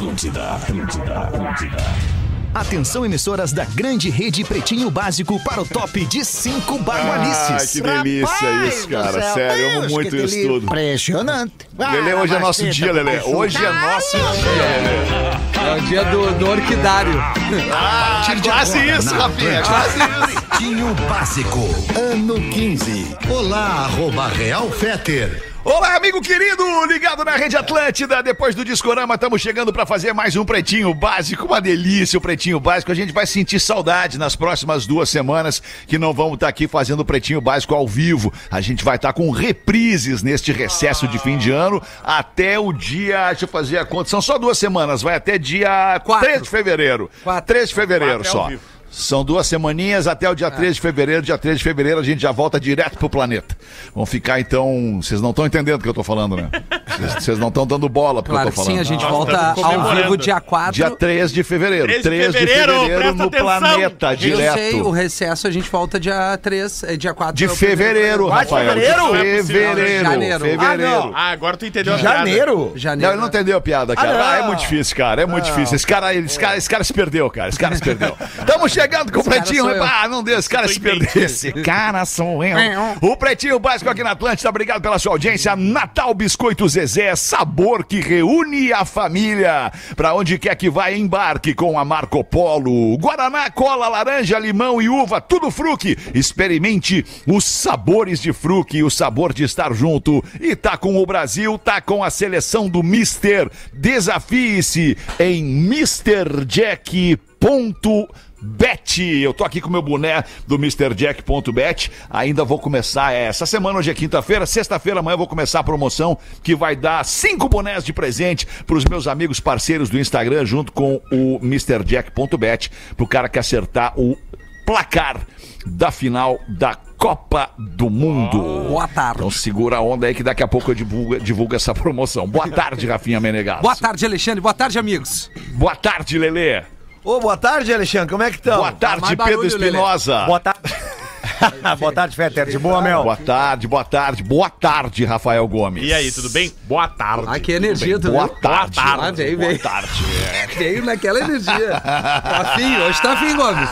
Atlântida, Atlântida, Atlântida. Atenção, emissoras da grande rede Pretinho Básico para o top de cinco bagualices. Ah, que delícia Rapaz isso, cara. céu. Sério, eu amo muito isso delícia. tudo. Impressionante. Lelê, hoje é Ah, nosso dia, mas Hoje é nosso dia, Lelê. É o dia do, do orquidário. Ah, quase isso, Rafinha, quase isso. Pretinho Básico, ano 15. Olá, arroba Real Feter. Olá, amigo querido, ligado na Rede Atlântida. Depois do Discorama, estamos chegando para fazer mais um Pretinho Básico. Uma delícia o Pretinho Básico. A gente vai sentir saudade nas próximas duas semanas que não vamos estar aqui fazendo o Pretinho Básico ao vivo. A gente vai estar com reprises neste recesso de fim de ano até o dia. Deixa eu fazer a conta. São só duas semanas, vai até dia Quatro. 3 de fevereiro. Quatro. 3 de fevereiro Quatro é só. vivo. São duas semaninhas até o dia 3 de fevereiro. Dia 3 de fevereiro a gente já volta direto pro planeta. Vão ficar então. Vocês não estão entendendo o que eu tô falando, né? Vocês- não estão dando bola pro que Claro eu que tô falando. sim, a gente Nós volta ao vivo dia 4. Dia 3 de fevereiro. 3 de 3 de fevereiro, fevereiro, presta no atenção. planeta, Eu sei, o direto. recesso a gente volta dia 3, é dia 4. De é fevereiro, programa. de Rafael. fevereiro? De é possível, fevereiro. janeiro. Fevereiro. Ah, agora tu entendeu a De piada. janeiro? Não, Janeiro. ele não entendeu a piada, cara. Ah, Ah, é muito difícil, cara. É muito difícil. Esse cara, esse, cara, esse cara se perdeu, cara. Esse cara se perdeu. Estamos chegando com o Pretinho. eu. Ah, não deu. Esse cara se perdeu. Esse cara sou eu. O Pretinho Básico aqui na Atlântida. Obrigado pela sua audiência. Natal Biscoito Zezé. Sabor que reúne a família. Pra onde quer que vá, embarque com a Marco Polo. Guaraná, cola, laranja, limão e uva. Tudo fruque. Experimente os sabores de fruque. O sabor de estar junto. E tá com o Brasil, tá com a seleção do Mister. Desafie-se em MrJack.bet. Eu tô aqui com o meu boné do MrJack.bet. Ainda vou começar essa semana, hoje é quinta-feira. Sexta-feira, amanhã eu vou começar a promoção que vai dar cinco bonés de presente pros meus amigos parceiros do Instagram, junto com o MrJack.bet, pro cara que acertar o placar da final da Copa do Mundo. Boa tarde. Então segura a onda aí que daqui a pouco eu divulgo, divulgo essa promoção. Boa tarde, Rafinha Menegas. Boa tarde, Alexandre. Boa tarde, amigos. Boa tarde, Lelê. Ô, boa tarde, Alexandre. Como é que estão? Boa tarde, Pedro. Espinosa. Boa tarde. boa tarde, Fetter. De boa, Mel? Boa tarde, boa tarde, boa tarde, Rafael Gomes. E aí, tudo bem? Boa tarde. Ah, que energia, tu Boa viu? tarde. Ah, veio, Boa veio. tarde. Veio naquela energia. Tá fim, hoje tá fim, Gomes.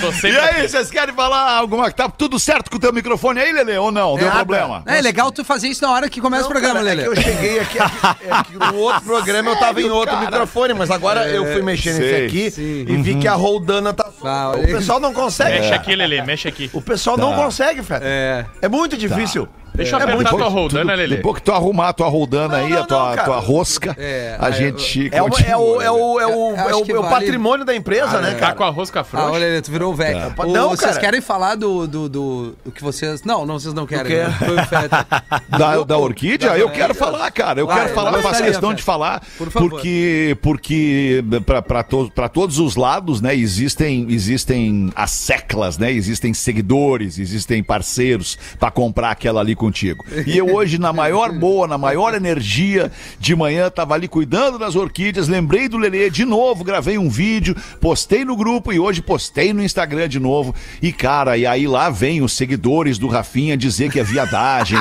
Tô E sempre aí, vocês querem falar alguma Tá tudo certo com o teu microfone aí, Lelê, ou não? Deu problema? É legal tu fazer isso na hora que começa Não, o programa, cara, Lelê. É que eu cheguei aqui, aqui- é que no outro programa eu tava em outro cara? microfone, mas agora eu fui mexer nesse sei. aqui Sim. e vi que a Roldana tá. Ah, o aí. pessoal não consegue. Mexe aqui, Lelê, mexe aqui. O pessoal não consegue, Fetter. É. É muito difícil. Deixa eu É apertar muito tua roldana, Lelê. Depois que tu arrumar a tua roldana Não, aí, não, a tua, tua rosca, É, a é, gente É o, continua, é o, é o, é Eu o, é o, que é o vale- patrimônio da empresa, né, Tá cara? com a rosca Ah, frouxa. olha, Lelê, tu virou o velho. O- Não, vocês querem falar do, do, do, do que vocês... Não, não, vocês não querem. né? Da, da orquídea? Eu quero falar, cara. Eu quero falar, eu eu faço questão de falar, Por favor. porque porque para to, pra todos os lados, né, existem existem as seclas, né? Existem seguidores, existem parceiros pra comprar aquela ali contigo. E eu hoje na maior boa, na maior energia de manhã tava ali cuidando das orquídeas, lembrei do Lelê de novo, gravei um vídeo, postei no grupo e hoje postei no Instagram de novo. E cara, e aí lá vem os seguidores do Rafinha dizer que é viadagem,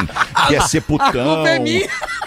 que é ser putão, culpa é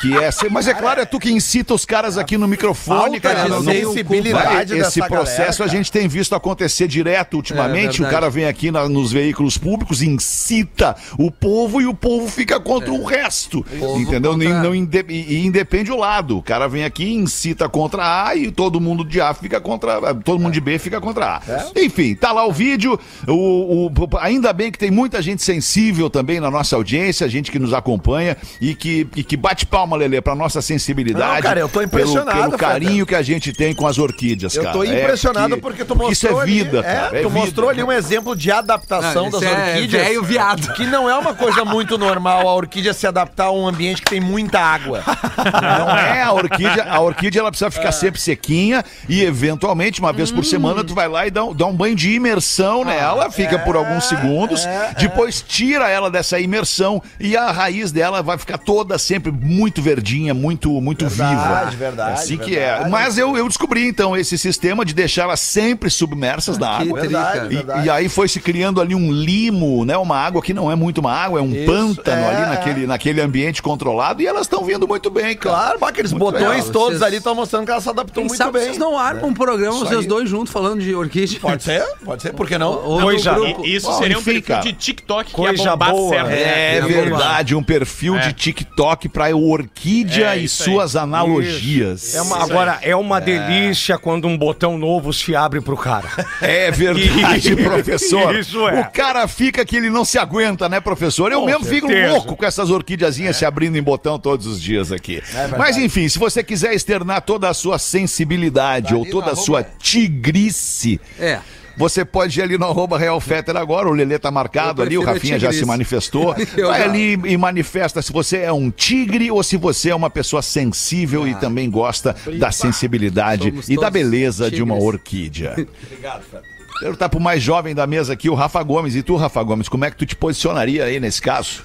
que é ser, mas é claro, é tu que incita os caras aqui no microfone, Falta cara. não- sensibilidade Vai, esse processo galera, a gente tem visto acontecer direto ultimamente. É, o cara vem aqui na- nos veículos públicos, incita o povo e o povo fica contra o resto. Povo Entendeu? contra- Não inde- e, independe o lado. O cara vem aqui, incita contra A e todo mundo de A fica contra. Todo mundo de B fica contra A. É. Enfim, tá lá o vídeo. O, o- ainda bem que tem muita gente sensível também na nossa audiência, gente que nos acompanha e que, e que bate palma, Lelê, pra nossa sensibilidade. Não, cara, eu tô pelo- impressionado, Pelo, carinho que a gente tem com as orquídeas, Eu cara. tô É impressionado que- porque tu porque mostrou Isso é vida, ali, cara. É, é tu vida. mostrou ali um exemplo de adaptação Não, das é orquídeas. velho viado. Que não é uma coisa muito normal a orquídea se adaptar a um ambiente que tem muita água. Não é a orquídea, a orquídea ela precisa ficar sempre sequinha e eventualmente uma vez por semana tu vai lá e dá um, dá um banho de imersão nela, fica por alguns segundos, depois tira ela dessa imersão e a raiz dela vai ficar toda sempre muito verdinha, muito, muito viva. verdade, É assim que verdade. é. Mas eu, eu descobri, então, esse sistema de deixá-las sempre submersas na Que água. trica. E- verdade. E, aí foi se criando ali um limo, né? Uma água que não é muito uma água, é um Isso, pântano é, ali é. naquele, naquele ambiente controlado e elas estão vindo muito bem. Claro, pá, aqueles Muito botões legal. todos Vocês- ali estão mostrando que ela se adaptou Quem muito sabe bem. vocês não armam um programa, Isso vocês aí. dois juntos, falando de orquídea. Pode ser, pode ser, por que não? Ou Isso seria um perfil cara. de TikTok que ia bombar boa. certo. É, É, verdade, um perfil É. de TikTok para orquídea É, e aí. suas analogias. É uma- agora, é uma delícia quando um botão novo se abre pro cara. É verdade, professor. Isso é. O cara fica que ele não se aguenta, né, professor? Eu Com mesmo fico certeza. Louco com essas orquídeazinhas se abrindo em botão todos os dias aqui. Mas enfim, se você quiser externar toda a sua sensibilidade ou toda a sua tigrice, É. Você pode ir ali no arroba Real Fetter agora, o Lelê tá marcado ali, o Rafinha já se manifestou. Vai ali e manifesta se você é um tigre ou se você é uma pessoa sensível e também gosta da sensibilidade e da beleza de uma tigres. orquídea. Obrigado, Fetter. Perguntar pro mais jovem da mesa aqui, o Rafa Gomes. E tu, Rafa Gomes, como é que tu te posicionaria aí nesse caso?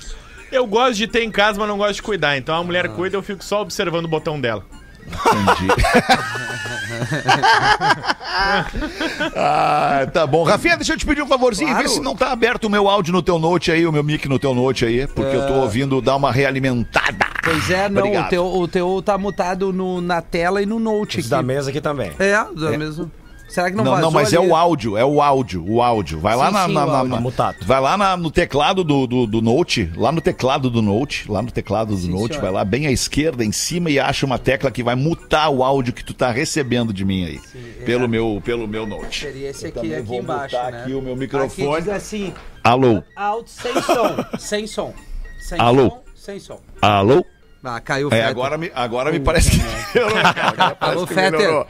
Eu gosto de ter em casa, mas não gosto de cuidar. Então a mulher cuida, eu fico só observando o botão dela. Entendi. ah, tá bom. Rafinha, deixa eu te pedir um favorzinho. Claro. Vê se não tá aberto o meu áudio no teu note aí, o meu mic no teu note aí, porque eu tô ouvindo dar uma realimentada. Pois é, não, Obrigado. o teu, o teu tá mutado no, na tela e no note Os da aqui. mesa aqui também. É, da mesmo. Será que não Não, não, vazou mas é ali? o áudio, é o áudio, o áudio. Vai lá Sim, na, sim, na- na- áudio. na- Mutado. vai lá na- no teclado do, do, do Note, lá no teclado do Note, lá no teclado do Sim, Note, senhor. vai lá bem à esquerda, em cima e acha uma tecla que vai mutar o áudio que tu tá recebendo de mim aí, pelo meu pelo meu Note. Seria esse aqui, aqui vou embaixo, mutar né? aqui o meu Aqui microfone. diz assim, Alô, alto, sem som, sem som. Sem Alô? som, sem som. alô. Ah, caiu o É, agora me, agora me parece que. Agora parece Alô, que Fetter.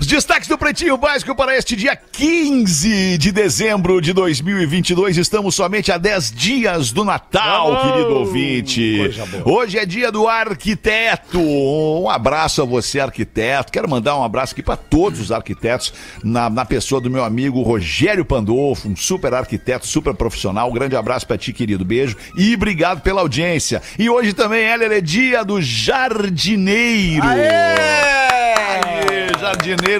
Os destaques do Pretinho Básico para este dia 15 de dezembro de 2022. Estamos somente a 10 dias do Natal, querido ouvinte. Hoje é dia do arquiteto. Um abraço a você, arquiteto. Quero mandar um abraço aqui para todos os arquitetos, na, na pessoa do meu amigo Rogério Pandolfo, um super arquiteto, super profissional. Um grande abraço para ti, querido. Beijo e obrigado pela audiência. E hoje também, Heller, é dia do jardineiro. Aê,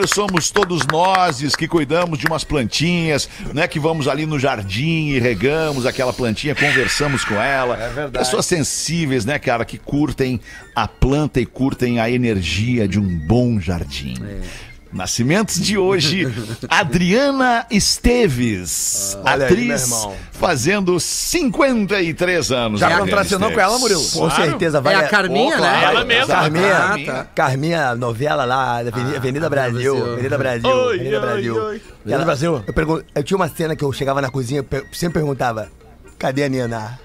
somos todos nós que cuidamos de umas plantinhas, né? Que vamos ali no jardim e regamos aquela plantinha, conversamos com ela. É verdade. Pessoas sensíveis, né, cara, que curtem a planta e curtem a energia de um bom jardim. Nascimentos de hoje, Adriana Esteves, aí, meu atriz, irmão. fazendo 53 anos. Já Adriana contracenou com ela, Murilo? Com certeza, É vai. a Carminha, Pô, né? claro, Ela mesma. Carminha, Ah, Carminha. tá. Carminha, novela lá, da Avenida, Avenida Brasil, Brasil. Avenida Brasil, Oi, Avenida oi, Brasil. oi. Ela- Brasil. Eu, pergun- eu tinha uma cena que eu chegava na cozinha, eu sempre perguntava, cadê a Nina?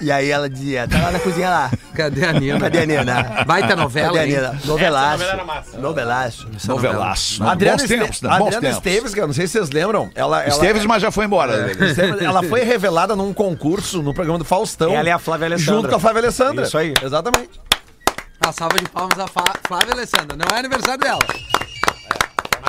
E aí ela dizia, tá lá na cozinha lá. Cadê a Nina? Cadê a Nina? Baita novela, Cadê a hein? Nina? Novelaço. Essa novela era massa. Novelaço. Novelaço. A Adriana, bons tempos, né? a Bons Adriana tempos. Esteves, cara, não sei se vocês lembram. Ela, ela, Esteves, mas já foi embora. Esteves, ela foi revelada num concurso no programa do Faustão. Ela é a Flávia Alessandra. Junto com a Flávia Alessandra. Isso aí. Exatamente. Uma salva de palmas a Flávia Alessandra. Não é aniversário dela.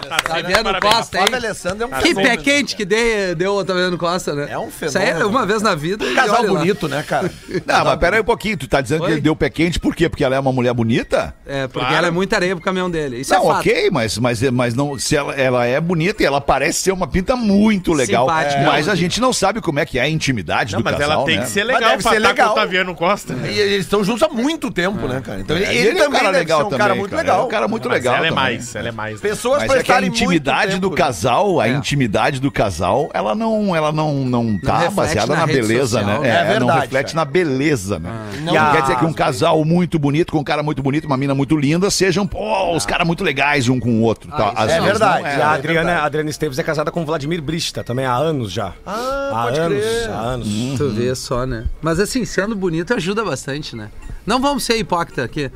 Tá vendo Parabéns. Costa, hein? Flávia Alessandra é um Que fenômeno. pé quente que dei, deu o Otaviano Costa, né? É um Isso aí é fenômeno. uma vez na vida. e Casal bonito, né, cara? Não, mas pera aí um pouquinho. Tu tá dizendo Oi? que ele deu pé quente por quê? Porque ela é uma mulher bonita? É, porque Claro. ela é muita areia pro caminhão dele. Isso não, é fato. ok, mas, mas, mas não, se ela, ela é bonita e ela parece ser uma pinta muito legal. Simpática. Mas a gente não sabe como é que é a intimidade Não, do mas casal, ela tem né? que ser Mas legal deve pra ser legal. com o Otaviano Costa. E eles estão juntos há muito tempo, né, cara? Então ele, É, e ele ele é um também cara deve legal ser um também, cara muito cara. legal. É um cara muito Mas legal ela é também. mais, ela é mais. Pessoas Mas é que a intimidade tempo, do casal, a É. intimidade do casal, ela não, ela não, não tá reflete baseada na na, beleza, social, né? né? É não verdade, reflete cara. na beleza, né? Não, E a- quer dizer que um casal muito bonito, com um cara muito bonito, uma mina muito linda, sejam, pô, os caras muito legais um com o outro. tá? Ah, Às isso é vezes verdade. não E a Adriana, a Adriana Esteves é casada com o Vladimir Brista, também há anos já. Ah, há pode anos, crer. há anos. Tu vê só, né? Mas assim, sendo bonito ajuda bastante, né? Não vamos ser hipócritas aqui.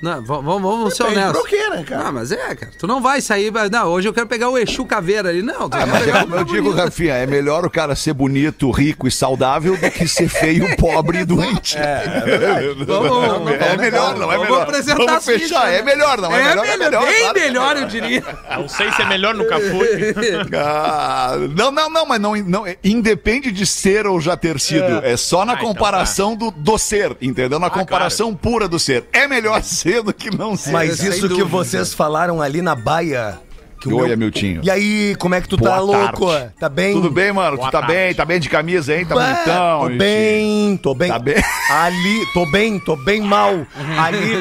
Não, vamos, vamos ser honestos. pro quê, né, cara? Ah, mas é, cara. Tu não vai sair. vai- Não, hoje eu quero pegar o Exu Caveira ali. Não, tu vai pegar Como eu digo, Rafinha, é melhor o cara ser bonito, rico e saudável do que ser feio, pobre e doente. É, Vamos- é melhor, não é vamos melhor. apresentar Vamos as fichas, fechar, é né? melhor, não é, melhor, é melhor. bem claro. melhor, eu diria. Não sei se é melhor no Cafu. Ah, não, não, não, mas não, não é- independe de ser ou já ter sido. É, só na Ah, então comparação do, do ser, entendeu? Na comparação pura do ser. É melhor ser do que não ser. Mas isso que dúvida. vocês falaram ali na baia. que o Oi, meu- Amiltinho. E aí, como é que tu tá, Boa louco? tarde. Tá bem? Tudo bem, mano? Boa tu tá tarde. bem? Tá bem de camisa, hein? Tá Bah, bonitão. Tô bem, tô bem. Tá bem? Ali, tô bem, tô bem mal. Ali,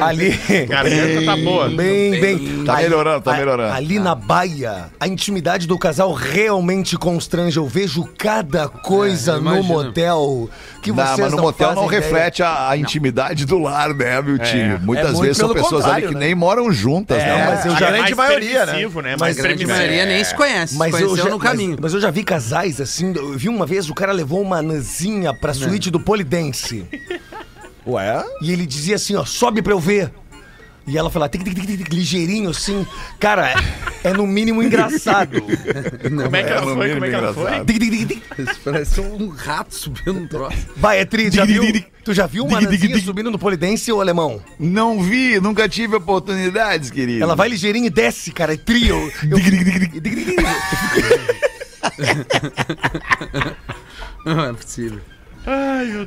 ali. Garganta tá boa. Bem, bem. Tá melhorando, tá a- melhorando. Ali na baia, a intimidade do casal realmente constrange. Eu vejo cada coisa É, no motel que Não, vocês mas no não motel não ideia. reflete a, a intimidade do lar, né, Miltinho? Muitas É muito vezes são pessoas ali que né? nem moram juntas, É, né? mas eu A já- grande grande maioria, né? né? Mas a grande maioria nem se conhece. Mas eu, já, no mas, caminho. mas eu já vi casais assim. Eu vi uma vez o cara levou uma nanzinha pra suíte do polidense. Ué? E ele dizia assim, ó, sobe pra eu ver. E ela falou, tic, tic, tic, tic, ligeirinho assim. Cara, é, é no mínimo engraçado. Como é que É, ela foi? Como é que ela foi? Tic, tic, tic, tic. Isso Parece um rato subindo um troço. Vai, é tri, já viu? Tu já viu uma Dig, dig, nanzinha dig. subindo no polidense, ô alemão? Não vi, nunca tive oportunidades, querido. Ela vai ligeirinho e desce, cara, é trio. Eu, Dig, dig, dig,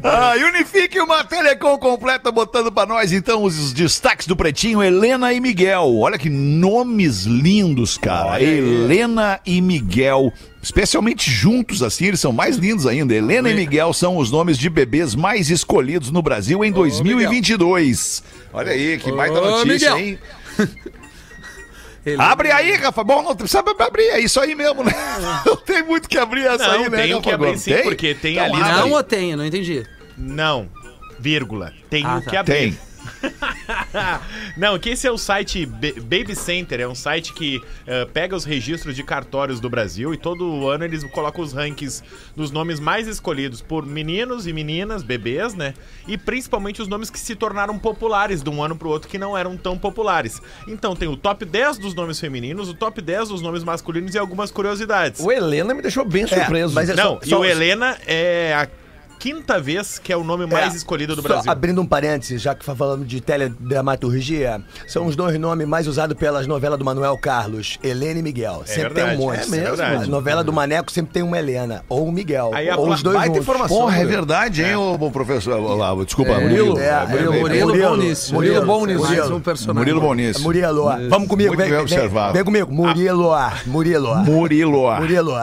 Ah, unifique uma telecom completa botando pra nós então os destaques do Pretinho, Helena e Miguel. Olha que nomes lindos, cara. Helena e Miguel, especialmente juntos assim, eles são mais lindos ainda. Helena e Miguel são os nomes de bebês mais escolhidos no Brasil em 2022. Olha aí, que baita Ô, notícia, Miguel. hein? Abre aí, Rafa. Bom, não precisa abrir, é isso aí mesmo, né? Não tem muito que abrir essa Não, aí, né, tem Rafa que abrir sim, porque tem Então ali-. Não ou tem? Eu não entendi. Não, vírgula. Tenho Ah, tá. que abrir. Tem. Não, que esse é o site Ba- Baby Center, é um site que eh, pega os registros de cartórios do Brasil e todo ano eles colocam os rankings dos nomes mais escolhidos por meninos e meninas, bebês, né? E principalmente os nomes que se tornaram populares de um ano pro outro que não eram tão populares. Então tem o top 10 dos nomes femininos, o top 10 dos nomes masculinos e algumas curiosidades. O Helena me deixou bem surpreso. mas é Não, só- e só- o Helena é a quinta vez que é o nome mais É, escolhido do só Brasil. Abrindo um parênteses, já que falando de teledramaturgia, são os dois nomes mais usados pelas novelas do Manuel Carlos, Helena e Miguel. sempre verdade, tem um monte. é mesmo, A verdade. novela do Maneco sempre tem uma Helena, ou um Miguel, Aí a ou os dois juntos. informação. Porra, é Murilo. verdade, hein, ô bom professor? Olá, desculpa, É, Murilo. é, Murilo, é, Murilo, Murilo, Bonício. Murilo Bonício. Mais um personagem. Murilo Bonício. Murilo, vamos comigo, Muito vem, bem vem, vem comigo, Murilo, Murilo, Murilo. Murilo,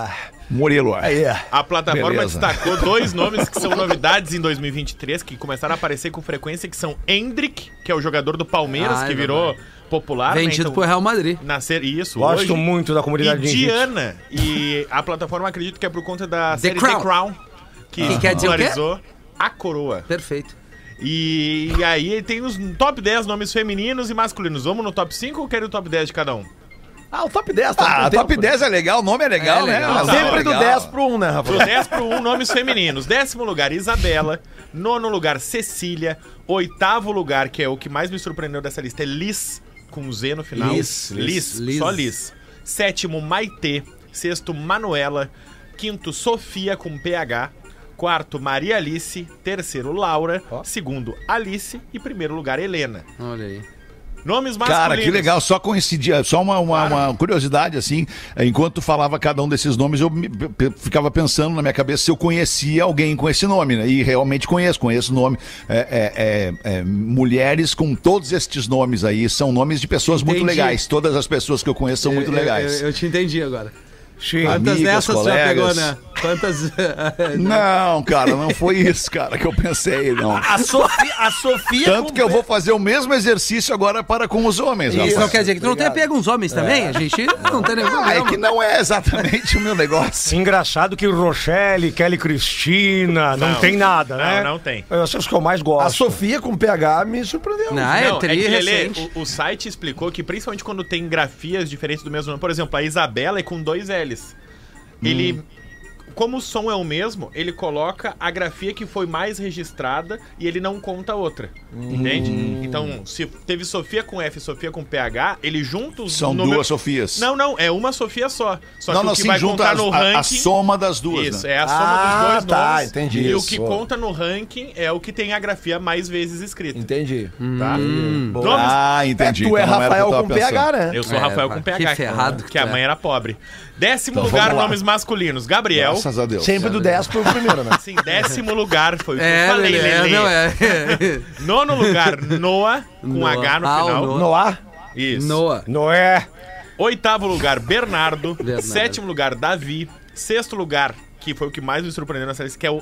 Murilo. aí, A plataforma Beleza. destacou dois nomes que são novidades em 2023, que começaram a aparecer com frequência, que são Hendrick, que é o jogador do Palmeiras, Ah, é que virou popular. Vendido pro Real Madrid. Nascer isso. Gosto hoje. muito da E comunidade de jiu-jitsu. Diana. E a plataforma acredito que é por conta da The série Crown. The Crown, que, quer dizer o quê? popularizou a coroa. Perfeito. E, e aí tem os top 10 nomes femininos e masculinos. Vamos no top 5 ou querem o top 10 de cada um? Ah, o top 10, tá? Ah, top tempo, né? 10 é legal, o nome é legal, É né? legal. Tá, Sempre do legal. 10 pro 1, né, Do Rafa? 10 pro 1, nomes femininos. Décimo lugar, Isabela. Nono lugar, Cecília. Oitavo lugar, que é o que mais me surpreendeu dessa lista, é Liz, com Z no final. Liz, Liz, Liz. só Liz. Sétimo, Maitê. Sexto, Manuela. Quinto, Sofia, com PH. Quarto, Maria Alice. Terceiro, Laura. Segundo, Alice. E primeiro lugar, Helena. Olha aí. Nomes masculinos. Cara, que legal, só coincidia, só uma, uma, uma curiosidade, assim, enquanto falava cada um desses nomes, eu me- ficava pensando na minha cabeça se eu conhecia alguém com esse nome, né? E realmente conheço, conheço o nome. É, é, é, é, mulheres com todos estes nomes aí, são nomes de pessoas muito Entendi. legais. Todas as pessoas que eu conheço são muito Eu- eu- legais. Eu, eu te entendi agora. Sim. Quantas Amigas, dessas tu já colegas. pegou, né? Quantas. Não, cara, não foi isso, cara, que eu pensei, não. A Sofia, a Sofia Tanto com- que eu vou fazer o mesmo exercício agora para com os homens, Isso rapaz. não quer dizer que tu não tenha pego uns homens também? A gente não tem nenhum Ah, é problema. que não é exatamente o meu negócio. Engraçado que Rochelle, Kelly Cristina, não, Não. tem nada, Não, né? não tem. Essas que eu mais gosto. A Sofia com PH me surpreendeu. Não, é Não, tri é recente. o, o site explicou que principalmente quando tem grafias diferentes do mesmo nome, por exemplo, a Isabela é com dois L's. Ele como o som é o mesmo, ele coloca a grafia que foi mais registrada e ele não conta outra. Entende? Então, se teve Sofia com F e Sofia com PH, ele junta os São números- duas Sofias. Não, não, é uma Sofia só. Só não, que não, o que sim, vai junta contar as- no a, ranking. a soma das duas, Isso, né? é a soma Ah, dos dois tá, nomes. entendi E o isso. que conta no ranking é o que tem a grafia mais vezes escrita. Entendi. Tá? Nomes- Ah, entendi. tu é Então não era o que Rafael com PH, né? Eu sou É, Rafael com que PH. ferrado que que a tu é. mãe era pobre. Décimo Então, lugar, nomes masculinos. Gabriel. Graças a Deus. Sempre do 10 pro primeiro, né? Sim, décimo lugar foi o que É, eu falei, Lelê. não é. Nono lugar, Noah, com Noah. H no Ah, o final. Noah. Noah. Isso. Noah. Noé. Oitavo lugar, Bernardo. Bernardo. Sétimo lugar, Davi. Sexto lugar, que foi o que mais me surpreendeu nessa lista, que é o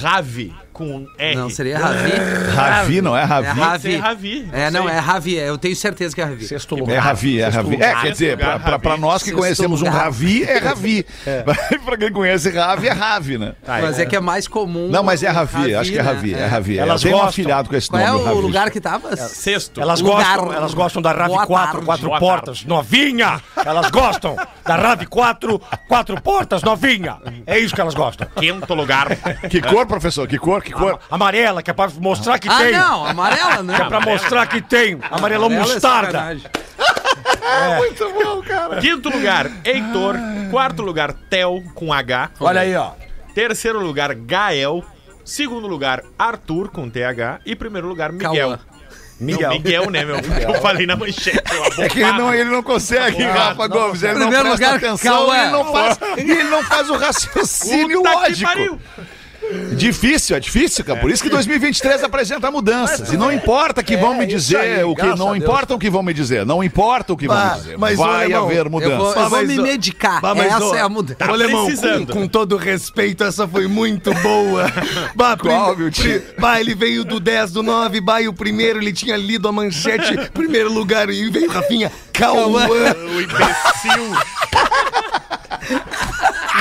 Ravi, com um R. Não, seria Ravi. Ravi, não é É Ravi? Ser Ravi. Ravi. É, não, é Ravi. é, Eu tenho certeza que é Ravi. Sexto É lugar. Ravi, é Ravi. É, quer dizer, pra, pra, pra Ravi. nós que Sexto conhecemos um lugar. Ravi, é Ravi. pra quem conhece Ravi, é Ravi, né? Tá, Mas é que é mais comum. Não, mas é o Ravi, acho que é né? Ravi, é Ravi. Elas Eu tenho um gostam. afilhado com esse Qual é nome, o Ravi. lugar que tava? Sexto. Elas Lugar. gostam, elas gostam da RAV Boa 4, tarde. quatro Boa portas, novinha. Elas gostam da RAV 4, quatro portas, novinha. É isso que elas gostam. Quinto lugar. Que cor, professor? Que cor? Que cor? Amarela, que é pra mostrar que Ah, tem. não, amarela não. Que é pra mostrar que tem. Amarelão Amarela é mostarda. sacanagem. Muito bom, cara. Quinto lugar, Heitor. Quarto lugar, Tel, com H. Olha aí, ó. Terceiro lugar, Gael. Segundo lugar, Arthur, com TH. E primeiro lugar, Miguel. Cauã. Miguel. Não, Miguel, né, meu? Eu falei na manchete. É que ele não, ele não consegue, Tá Rafa Gomes. Ele não Primeiro presta lugar, atenção Cauã. e ele não faz, ele não faz o raciocínio Puta que lógico. pariu. Difícil, é difícil, cara. Por isso que 2023 apresenta mudanças. E não importa que vão me dizer aí, o que. Não importa o que vão me dizer. Não importa o que vão me dizer. mas, Vai alemão, haver Eu vou, mudança. eu vou mas me medicar. Bah, mas, Essa ó, é a mudança. Tá Ô, Alemão, com, precisando. com todo respeito, essa foi muito boa. bah, Qual, meu tio? pri- bah, ele veio do 10, do 9, bah, e o primeiro, ele tinha lido a manchete, primeiro lugar, e veio Rafinha, Cauã. O imbecil.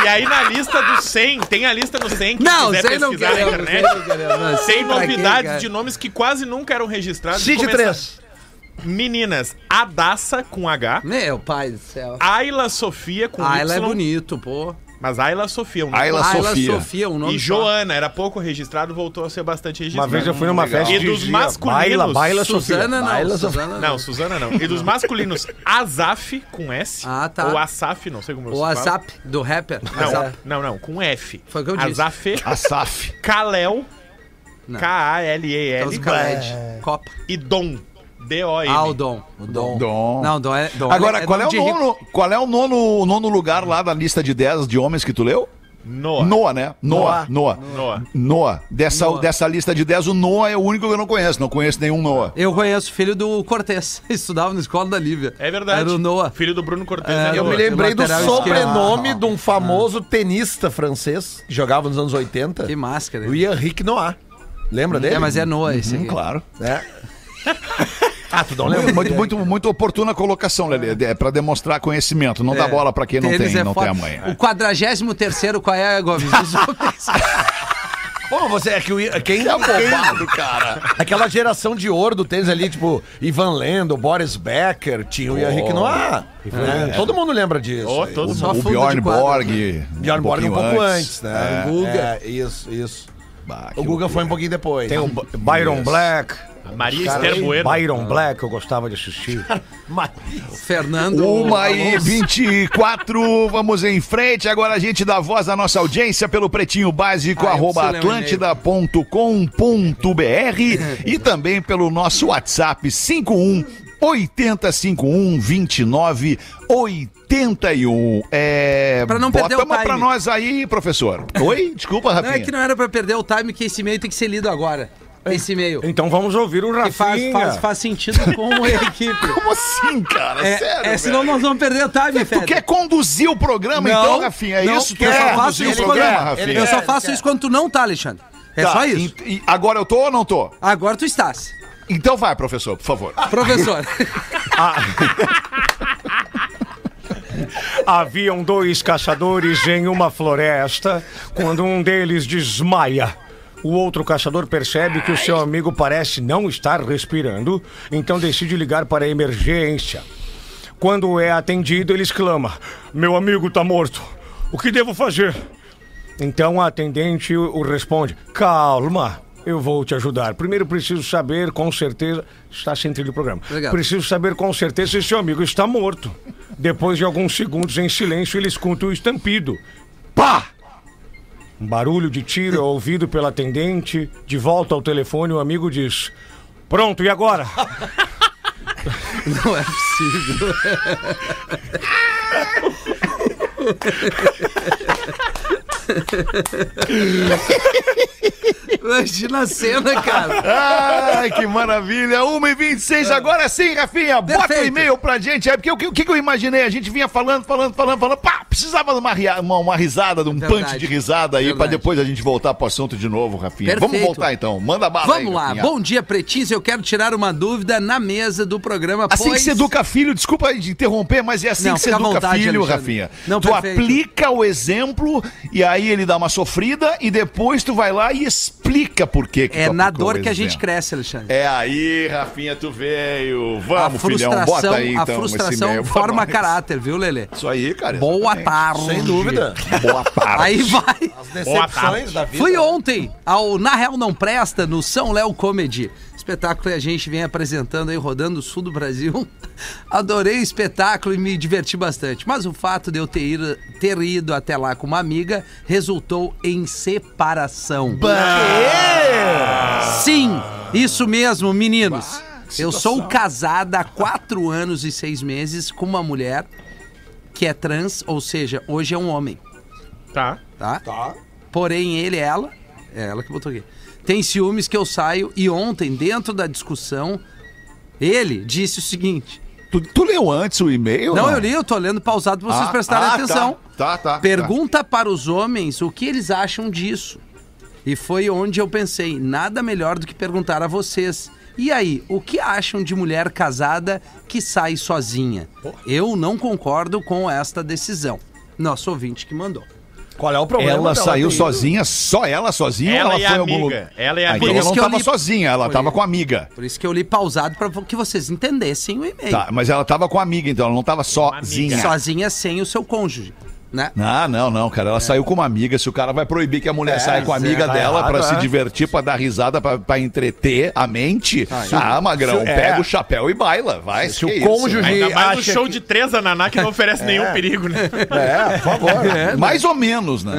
E aí na lista do 100, tem a lista do 100 que Não, quiser sei não pesquisar na queremos. sei internet. não queremos. Não, Tem novidades cara. de nomes que quase nunca eram registrados. Cite Começa- três. Meninas, Adassa com H. Meu pai do céu. Ayla Sofia com Ah, Y. ela é bonito, pô. Mas Ayla Sofia, um nome Ayla Ayla Sofia. Sofia, um nome E só. Joana, era pouco registrado, voltou a ser bastante Uma registrado. vez eu fui numa festa E e dos masculinos. Baila, baila, Suzana Sofia. não, Baila, Suzana Não, Suzana não. E dos masculinos, Azaf com S. Ah, tá. Ou Asaf, não sei como O você fala. WhatsApp do rapper. Não, não, não, com F. Foi o que eu disse. Azaf, Asaf. Kalel. K-A-L-E-L, Então, Khaled. Copa. e Dom, D-O-M. Ah, o Dom. O Dom. Dom. Não, Dom é. Dom Agora, é qual é o rico. nono, qual é o nono, nono lugar lá da lista de 10 de homens que tu leu? Noah. Noah, né? Noah. Noah. Noah. Noah. Dessa, Noah. dessa lista de 10, o Noah é o único que eu não conheço. Não conheço nenhum Noah. Eu conheço o filho do Cortez. Estudava na escola da Lívia. É verdade. Era o Noah. Filho do Bruno Cortez. É, é Eu Noah. me lembrei do sobrenome de um famoso tenista francês que jogava nos anos 80. Que máscara. O Henrique Noah. Lembra dele? É, mas é Noah esse aqui. Claro. É. Ah, tu não lembra? Muito, muito, muito oportuna colocação, Lelê. É pra demonstrar conhecimento. Não dá É. bola pra quem não Tênis tem, é não foda. tem amanhã. O 43 qual é, Gomes? Os homens. Pô, você é que o quem Que abobado, cara. Aquela geração de ouro do tênis ali, tipo, Ivan Lendo, Boris Becker, tinha o Henrique Noah. né? Todo mundo lembra disso. Oh, todo O, Só o fundo Bjorn de quadro. Borg. Bjorn Borg um pouquinho pouco antes, né? É. Guga. É, isso, isso. Bah, que O Guga loucura. foi um pouquinho depois. Tem o B- Byron Black. Maria Esther Bueno. Byron Black, eu gostava de assistir. Fernando. Uma e Alonso. 24, vamos em frente. Agora a gente dá voz à nossa audiência pelo pretinho básico, Ah, arroba atlântida.com.br e também pelo nosso WhatsApp 51 8051 29 81. É, Pra não perder o uma pra time. nós aí, professor. Oi? Desculpa, Não, Rafinha. é que não era pra perder o time, que esse e-mail tem que ser lido agora. Esse e-mail. Então vamos ouvir o Que faz, Rafinha. faz, faz sentido com a equipe. Como assim, cara? É, Sério, é, senão velho? nós vamos perder o time, Tu Fede. quer conduzir o programa, Não, então, Rafinha? É não, isso? Tu eu quer só faço conduzir o isso programa, quando- Rafinha? Eu só faço isso quando tu não tá, Alexandre. É Tá, só isso. e- e agora eu tô ou não tô? Agora tu estás. Então vai, professor, por favor. Professor. Haviam dois caçadores em uma floresta quando um deles desmaia. O outro caçador percebe que o seu amigo parece não estar respirando, então decide ligar para a emergência. Quando é atendido, ele exclama: Meu amigo está morto. O que devo fazer? Então a atendente o responde: Calma, eu vou te ajudar. Primeiro preciso saber com certeza. Está sem trilho o programa. Obrigado. Preciso saber com certeza se seu amigo está morto. Depois de alguns segundos em silêncio, ele escuta o estampido. Pá! Um barulho de tiro é ouvido pela atendente. De volta ao telefone, o amigo diz: Pronto, e agora? Não é possível. Imagina a cena, cara. Ai, que maravilha. 1h26, agora sim, Rafinha. Bota o e-mail pra gente. É porque o que, o que eu imaginei? A gente vinha falando, falando, falando, falando. Pá, precisava de uma, ria- uma, uma risada, de um Verdade. punch de risada aí, pra Verdade. depois a gente voltar pro assunto de novo, Rafinha. Vamos Perfeito. voltar então. Manda bala aí, Vamos lá. Rafinha. Bom dia, pretinhos. Eu quero tirar uma dúvida na mesa do programa. Assim pois... que se educa filho, desculpa de interromper, mas é assim Não, que se educa vontade, filho, Alexandre. Rafinha. Não, tu perfeito. aplica o exemplo e aí ele dá uma sofrida e depois tu vai lá e explica por que que É tu na dor que a gente cresce, Alexandre. É aí, Rafinha, tu veio. Vamos, filhão, frustração, bota aí então a frustração forma caráter, viu, Lelê? Isso aí, cara. Boa tarde. Sem dúvida. Boa tarde. Aí vai. As decepções da vida. Fui ontem ao Na Real Não Presta, no São Léo Comedy. Espetáculo que a gente vem apresentando aí, rodando o sul do Brasil. Adorei o espetáculo e me diverti bastante. Mas o fato de eu ter ido, ter ido até lá com uma amiga resultou em separação. Sim, isso mesmo, meninos. Eu sou casada há quatro anos e seis meses com uma mulher que é trans, ou seja, hoje é um homem Tá. tá? Porém, ele, ela, é ela que botou aqui, tem ciúmes que eu saio e ontem, dentro da discussão, ele disse o seguinte. Tu, tu leu antes o e-mail? Não, eu li, eu tô lendo pausado pra vocês Ah, prestarem ah, atenção. Tá, tá, tá. Pergunta para os homens o que eles acham disso. E foi onde eu pensei, nada melhor do que perguntar a vocês. E aí, o que acham de mulher casada que sai sozinha? Eu não concordo com esta decisão. Nosso ouvinte que mandou. Qual é o problema? Ela saiu ter ido? sozinha, só ela sozinha Ela ou ela foi a em algum amiga. lugar? Ela e a Ah, amiga. então Por ela não que eu tava li- sozinha, ela Foi. tava com a amiga. Por isso que eu li pausado para que vocês entendessem o e-mail. Tá, mas ela tava com a amiga, então ela não tava sozinha. Sozinha sem o seu cônjuge, né? Não, não, não, cara. Ela saiu com uma amiga. Se o cara vai proibir que a mulher saia com a amiga tá dela pra se é. divertir, pra dar risada, pra, pra entreter a mente, ah, Magrão, se- é. pega o chapéu e baila. Vai, Se o que isso? cônjuge- Ainda mais acha show que- de três da Naná que não oferece nenhum perigo, né? É, por favor. Mais ou menos, né?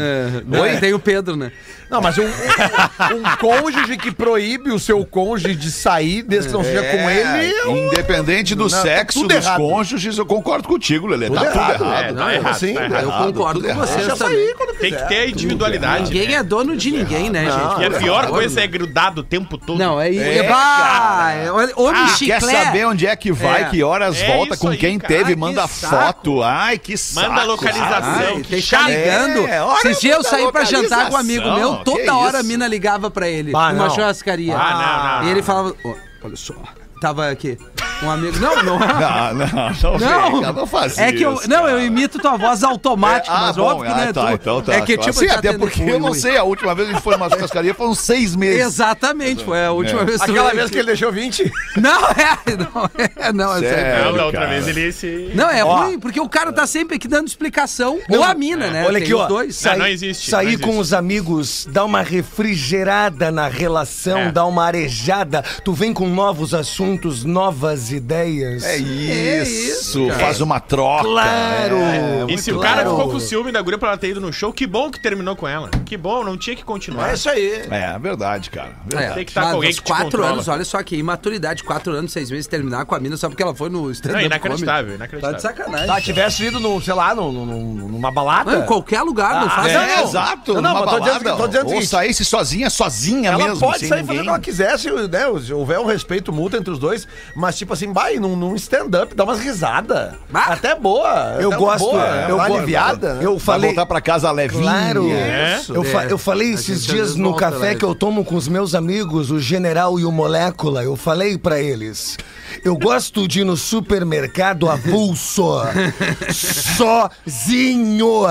Oi? Tem o Pedro, né? Não, mas um, um, um cônjuge que proíbe o seu cônjuge de sair desde que não seja com ele. é um- Independente do Não, tá sexo tudo dos errado. cônjuges, eu concordo contigo, Lelê. Tá Tudo tudo errado, errado. é, Não, tá errado, assim, tá Eu errado. concordo tudo com errado. vocês também. quando Tem que ter a individualidade. Ninguém né? é dono de ninguém, né, gente? E a pior Por coisa é grudado o tempo todo. Não, é, É, é, bah, é olha, homem Ah, chiclete. quer saber onde é que vai, É. que horas É volta, isso com aí, quem cara. teve, Ai, manda que saco. foto. Ai, que saco. Manda a localização. Ai, que tem que chato. ligando. É, Esses dias eu saí pra jantar com um amigo meu, toda hora a isso? mina ligava pra ele, Ah, numa não. churrascaria. Ah, não, não. E ele falava, "Ó, olha só, tava aqui, um amigo, não, não é... Não, não, não, Não, vem, não faz é que eu, isso, não, eu imito tua voz automática, É, ah, mas bom, óbvio que ah, né, tá, tu- então tá. é que tipo Sim, te até porque eu não sei, a última vez que a gente foi numa churrascaria foram seis meses. Exatamente, foi a última É. vez Aquela vez que ele deixou 20. Não, é, não, é, não, é sério. Não, da outra cara. vez ele se. Não, é Ó. ruim, porque o cara tá sempre aqui dando explicação. ou a mina, né? Olha aqui, os ó. dois. Não, não existe. Sair não com os amigos, dar uma refrigerada na relação, É. dar uma arejada. Tu vem com novos assuntos, novas ideias. É isso, isso, cara. faz uma troca. Claro. É, E muito se o claro. cara ficou com ciúme da guria pra ela ter ido no show, que bom que terminou com ela. Que bom, não tinha que continuar. É isso aí. É, verdade, cara. É, Verdade. Tem que estar mas com alguém que quatro controla. anos, olha só que imaturidade, quatro anos, seis meses, terminar com a mina só porque ela foi no stand Não, inacreditável, inacreditável. Tá de sacanagem. Tá, tivesse ido, no, sei lá, no, no- numa balada. Não, em qualquer lugar, não faz É, não. exato, Não, não, tô dizendo que- tô dizendo o Ou saísse sozinha, sozinha Ela mesmo, pode sem sair ninguém. fazendo o que ela quiser, se, né, houver um respeito mútuo entre os dois, mas tipo assim, vai num, num stand-up, dá umas risadas. Ah. Até boa. Eu até gosto, Boa, eu uma go- aliviada. né? Eu Vai falei. voltar pra casa levinha. Claro. É? Eu, fa- É. eu falei A esses gente dias no café que eu tomo com os meus amigos, o General e o Molécula. Eu falei pra eles. Eu gosto de ir no supermercado avulso. sozinho.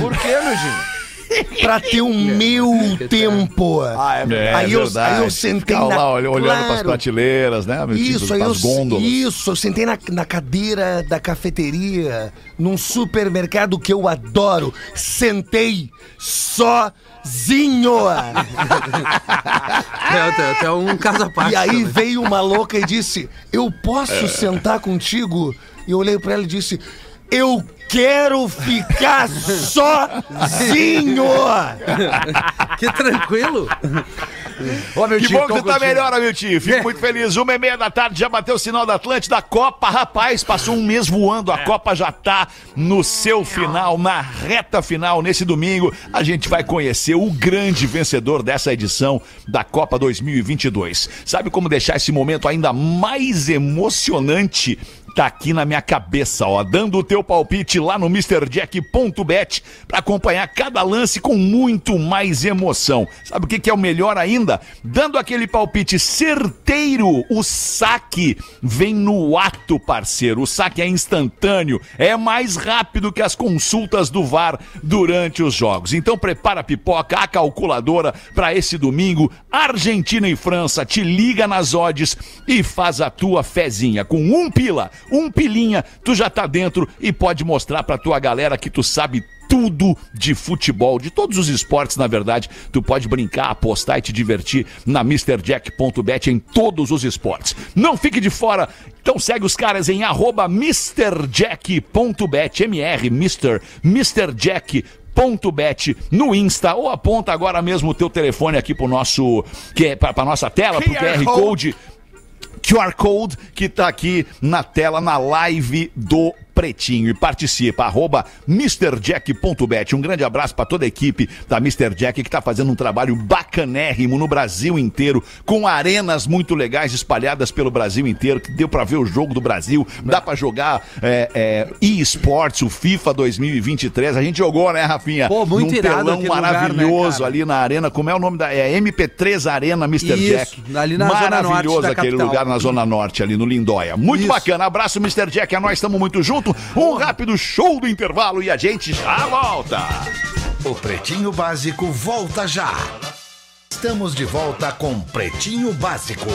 Por quê, meu Gino? Pra ter o meu tempo. Ah, é verdade. É, Aí eu- verdade. aí eu sentei Ficar na- lá olhando, claro. pras prateleiras, né? meu tipo, Isso, aí eu, gôndolas. isso, eu sentei na, na cadeira da cafeteria, num supermercado que eu adoro. Sentei sozinho. É, até, até um caso à parte. E aí também. veio uma louca e disse: Eu posso sentar contigo? E eu olhei pra ela e disse: Eu quero ficar sozinho! Que tranquilo. Ô, meu Que tio, bom que tô você tá melhor, meu tio. Fico muito feliz. Uma e meia da tarde já bateu o sinal da Atlântida. A Copa, rapaz, passou um mês voando. A Copa já tá no seu final, na reta final. Nesse domingo, a gente vai conhecer o grande vencedor dessa edição da Copa 2022. Sabe como deixar esse momento ainda mais emocionante? Tá aqui na minha cabeça, ó, dando o teu palpite lá no MrJack.bet para acompanhar cada lance com muito mais emoção. Sabe o que, que é o melhor ainda? Dando aquele palpite certeiro, o saque vem no ato, parceiro. O saque é instantâneo, é mais rápido que as consultas do VAR durante os jogos. Então prepara a pipoca, a calculadora para esse domingo. Argentina e França, te liga nas odds e faz a tua fezinha com um pila um pilinha, tu já tá dentro e pode mostrar pra tua galera que tu sabe tudo de futebol, de todos os esportes, na verdade. Tu pode brincar, apostar e te divertir na MrJack.bet em todos os esportes. Não fique de fora. Então segue os caras em arroba MrJack.bet, MR, Mr. MrJack. Ponto bet no Insta ou aponta agora mesmo o teu telefone aqui pro nosso que é para nossa tela pro QR Code QR Code que tá aqui na tela, na live do Pretinho. E participa, arroba MrJack.bet. Um grande abraço para toda a equipe da Mr. Jack que tá fazendo um trabalho bacanérrimo no Brasil inteiro, com arenas muito legais espalhadas pelo Brasil inteiro, que deu para ver o jogo do Brasil, dá para jogar é, é, e-sports, o FIFA 2023. A gente jogou, né, Rafinha? Pô, muito Num irado telão aquele lugar, né, maravilhoso ali na arena. Como é o nome da. É MP3 Arena Mr. Isso, Jack. ali na Zona Norte Maravilhoso aquele capital. lugar na Zona Norte, ali no Lindóia. Muito Isso. bacana. Abraço, Mr. Jack. É nós estamos muito junto. Um rápido show do intervalo e a gente já volta. O Pretinho Básico volta já. Estamos de volta com Pretinho Básico.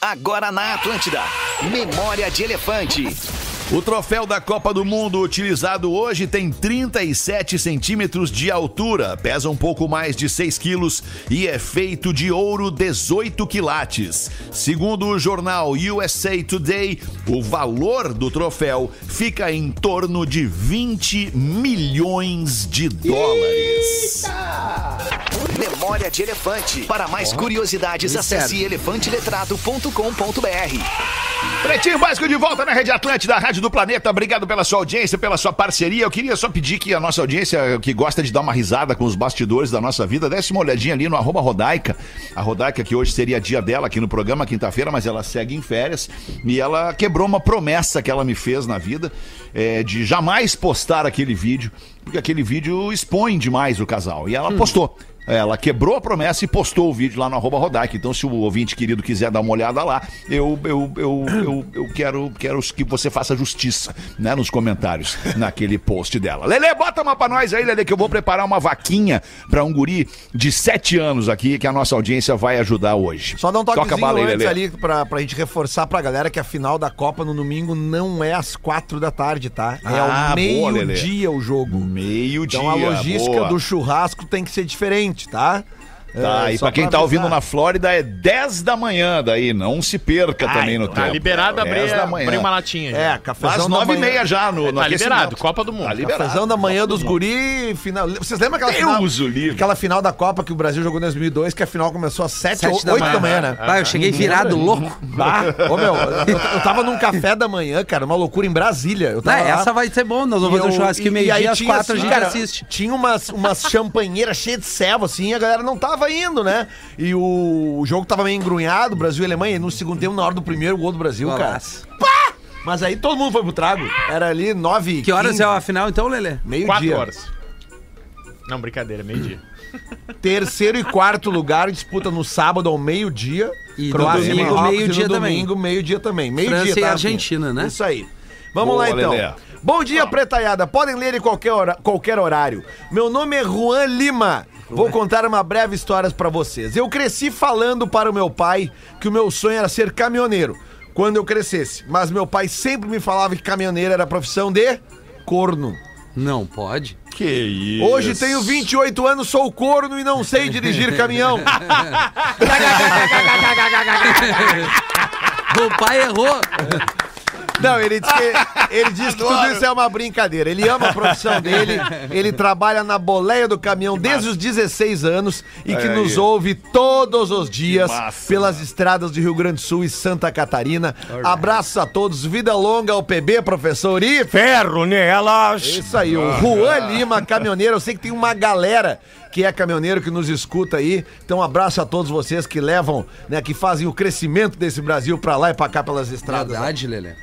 Agora na Atlântida. Memória de Elefante. O troféu da Copa do Mundo utilizado hoje tem 37 centímetros de altura, pesa um pouco mais de 6 quilos e é feito de ouro 18 quilates. Segundo o jornal USA Today, o valor do troféu fica em torno de 20 milhões de dólares. Memória de Elefante. Para mais curiosidades, acesse elefanteletrado.com.br. Pretinho Básico de volta na Rede Atlântida, a Rádio do Planeta. Obrigado pela sua audiência, pela sua parceria. Eu queria só pedir que a nossa audiência, que gosta de dar uma risada com os bastidores da nossa vida, desse uma olhadinha ali no arroba Rodaica. A Rodaica, que hoje seria dia dela aqui no programa, quinta-feira, mas ela segue em férias. E ela quebrou uma promessa que ela me fez na vida, é, de jamais postar aquele vídeo, porque aquele vídeo expõe demais o casal. E ela postou. Ela quebrou a promessa e postou o vídeo lá no arroba Rodaica. Então, se o ouvinte querido quiser dar uma olhada lá, eu, eu, eu, eu, eu quero, quero que você faça justiça, né, nos comentários, naquele post dela. Lele, bota uma pra nós aí, Lele, que eu vou preparar uma vaquinha pra um guri de 7 anos aqui, que a nossa audiência vai ajudar hoje. Só dar um Toca toquezinho bala aí, antes Lelê. ali pra, pra gente reforçar pra galera que a final da Copa no domingo não é às quatro da tarde, tá? É Ah, ao meio-dia o jogo. Meio-dia. Então a logística boa. do churrasco tem que ser diferente, tá? Tá, É, e pra quem pra tá ouvindo na Flórida é 10 da manhã daí, não se perca também no tá tempo. liberado 10 abrir, da manhã. abrir uma latinha. já. É, Às cafezão da 9 e manhã. meia já no, no Tá liberado, Copa do Mundo. Tá liberado. Cafezão da manhã Copa dos do guri, final. Vocês lembram aquela Deus final? Aquela final da Copa que o Brasil jogou em 2002, que a final começou às 7, Sete 8 da da manhã. manhã, né? Ah, eu cheguei virado, louco. Bah, ô meu, eu, eu tava num café da manhã, cara, uma loucura em Brasília. Eu Não, tava lá. essa vai ser bom, nós vamos fazer um aí meio-dia, às tinha quatro a gente assiste. Tinha umas, umas champanheiras cheias de servo, assim, e a galera não tava indo, né? E o, o jogo tava meio engrunhado, Brasil e Alemanha, e no segundo tempo, na hora do primeiro gol do Brasil, cara. Golaço. Mas aí todo mundo foi pro trago. Era ali nove Que horas é a final então, Lelê? Meio Quatro dia. horas. Não, brincadeira, meio-dia. Terceiro e quarto lugar disputa no sábado ao meio-dia. E no Croácia domingo, Marrocos, meio-dia e no também. domingo, meio-dia também. Meio-dia, França e tá? Argentina, né? Isso aí. Vamos Boa, lá então. Lelê. Bom dia, pretaiada. Podem ler em qualquer, hora- qualquer horário. Meu nome é Juan Lima. Vou contar uma breve história pra vocês. Eu cresci falando para o meu pai que o meu sonho era ser caminhoneiro quando eu crescesse. Mas meu pai sempre me falava que caminhoneiro era profissão de corno. Não pode. Que isso. Hoje tenho 28 anos, sou corno e não sei dirigir caminhão. O pai errou. Não, ele diz que, ele diz que tudo isso é uma brincadeira. Ele ama a profissão dele, ele trabalha na boleia do caminhão desde os 16 anos e que nos aí. ouve todos os dias massa, pelas estradas de Rio Grande do Sul e Santa Catarina. Abraços a todos, vida longa ao PB, professor e Ferro nelas. isso aí, o Juan Lima, caminhoneiro. Eu sei que tem uma galera que é caminhoneiro que nos escuta aí. Então, um abraço a todos vocês que levam, né, que fazem o crescimento desse Brasil pra lá e pra cá pelas estradas. Verdade, Lelê.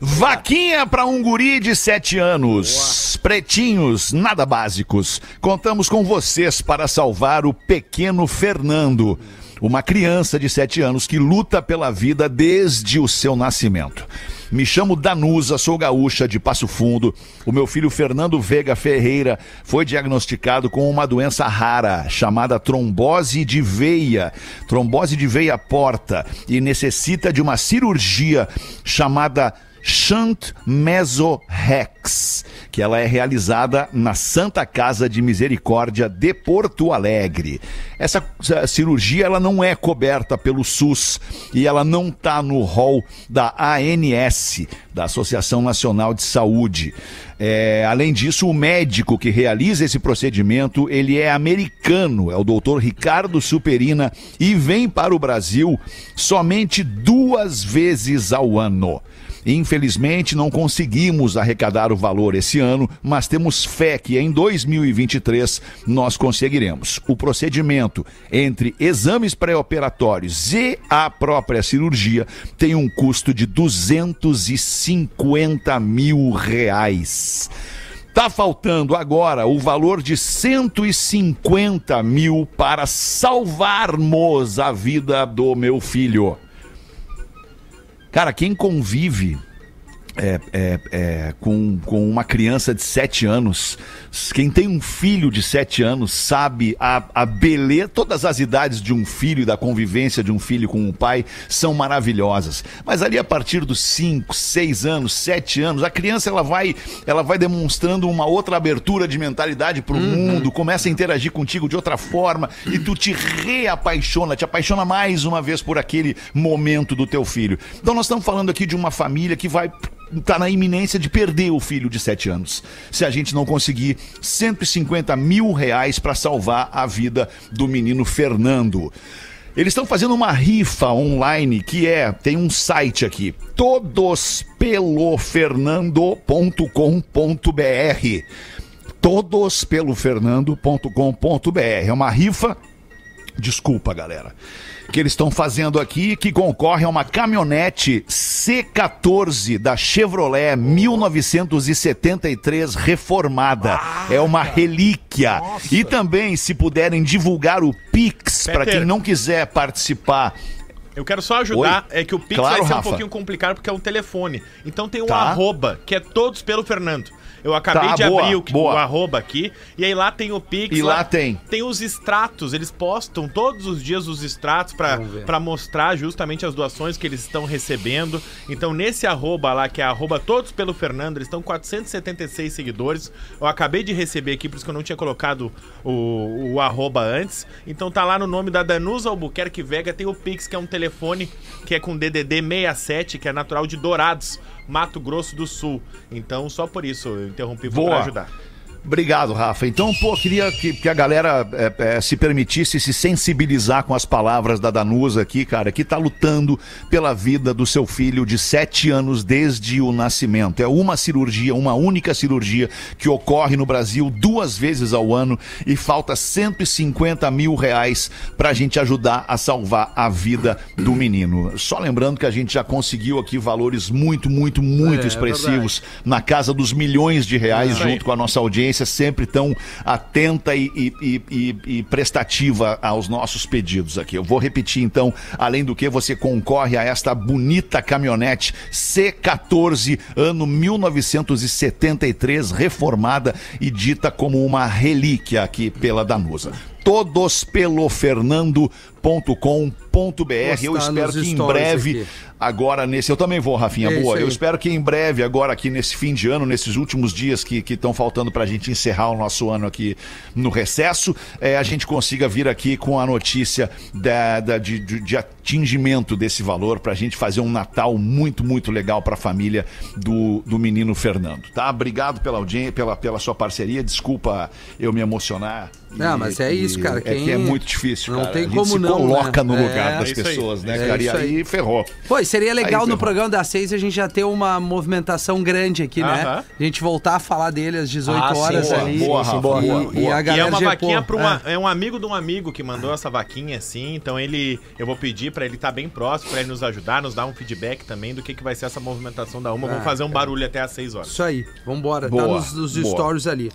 Vaquinha para um guri de 7 anos. Pretinhos, nada básicos. Contamos com vocês para salvar o pequeno Fernando, uma criança de 7 anos que luta pela vida desde o seu nascimento. Me chamo Danusa, sou gaúcha de Passo Fundo. O meu filho Fernando Veiga Ferreira foi diagnosticado com uma doença rara chamada trombose de veia, trombose de veia porta, e necessita de uma cirurgia chamada Shunt Mesorex, que ela é realizada na Santa Casa de Misericórdia de Porto Alegre. Essa essa cirurgia ela não é coberta pelo SUS e ela não está no rol da ANS, da Associação Nacional de Saúde. É, além disso, o médico que realiza esse procedimento, ele é americano, é o doutor Ricardo Superina e vem para o Brasil somente duas vezes ao ano. Infelizmente, não conseguimos arrecadar o valor esse ano, mas temos fé que em 2023 nós conseguiremos. O procedimento entre exames pré-operatórios e a própria cirurgia tem um custo de 250 mil reais. Tá faltando agora o valor de 150 mil para salvarmos a vida do meu filho. Cara, quem convive é, é, é, com, com uma criança de 7 anos, quem tem um filho de 7 anos sabe a, a beleza, todas as idades de um filho e da convivência de um filho com um pai são maravilhosas. Mas ali a partir dos 5, 6 anos, 7 anos, a criança ela vai, ela vai demonstrando uma outra abertura de mentalidade para o mundo, começa a interagir contigo de outra forma e tu te reapaixona, te apaixona mais uma vez por aquele momento do teu filho. Então nós estamos falando aqui de uma família que vai tá na iminência de perder o filho de 7 anos. Se a gente não conseguir 150 mil reais para salvar a vida do menino Fernando. Eles estão fazendo uma rifa online que é, tem um site aqui, todospelofernando.com.br. Todospelofernando.com.br. É uma rifa Desculpa, galera. Que eles estão fazendo aqui, que concorre a uma caminhonete C14 da Chevrolet 1973 reformada. é uma relíquia. E também, se puderem divulgar o Pix, para quem não quiser participar. Eu quero só ajudar, Oi? é que o Pix Claro, vai ser Rafa. um pouquinho complicado porque é um telefone. Então tem um Tá. arroba, que é todos pelo Fernando. Eu acabei Tá, de boa, abrir o, boa. o arroba aqui, e aí lá tem o Pix. E lá tem. Tem os extratos, eles postam todos os dias os extratos pra pra mostrar justamente as doações que eles estão recebendo. Então nesse arroba lá, que é arroba todos pelo Fernando, eles estão com 476 seguidores. Eu acabei de receber aqui, por isso que eu não tinha colocado o, o arroba antes. Então tá lá no nome da Danusa Albuquerque Vega, tem o Pix, que é um telefone que é com DDD 67, que é natural de Dourados, Mato Grosso do Sul. Então só por isso eu interrompi pra ajudar. Obrigado, Rafa. Então, pô, queria que, que a galera é, é, se permitisse se sensibilizar com as palavras da Danusa aqui, cara, que tá lutando pela vida do seu filho de sete anos desde o nascimento. É uma cirurgia, uma única cirurgia que ocorre no Brasil duas vezes ao ano e falta 150 mil reais pra gente ajudar a salvar a vida do menino. Só lembrando que a gente já conseguiu aqui valores muito, muito, muito É, é expressivos na casa dos milhões de reais aí. junto com a nossa audiência audiência sempre tão atenta e, e- e- e- prestativa aos nossos pedidos aqui. Eu vou repetir então, além do que você concorre a esta bonita caminhonete C14, ano 1973, reformada e dita como uma relíquia aqui pela Danusa. Todos pelo fernando.com.br. Eu espero que em breve aqui. agora nesse. Eu também vou, Rafinha. É boa. Eu espero que em breve, agora aqui nesse fim de ano, nesses últimos dias que estão faltando pra gente encerrar o nosso ano aqui no recesso, eh, a gente consiga vir aqui com a notícia da, da- de, de- de atingimento desse valor pra gente fazer um Natal muito, muito legal pra família do, do menino Fernando. Tá? Obrigado pela audiência, pela, pela sua parceria. Desculpa eu me emocionar. Não, mas é isso, cara, É quem- que é muito difícil, não cara. tem a como não, coloca né? no lugar É, das é isso aí. pessoas, né, É cara? E aí ferrou. Pô, e seria legal Aí no ferrou. programa das seis a gente já ter uma movimentação grande aqui, né? Aham. A gente voltar a falar dele às 18 Ah, sim, horas boa, ali. boa, Sim, boa. boa, E, boa. e a E é uma já, vaquinha pô, para uma, é. um amigo de um amigo que mandou essa vaquinha assim, então ele eu vou pedir pra ele estar bem próximo, pra ele nos ajudar, nos dar um feedback também do que, que vai ser essa movimentação da uma. Ah, Vamos fazer um barulho até às 6 horas. Isso aí, vambora. Boa, tá nos, stories ali.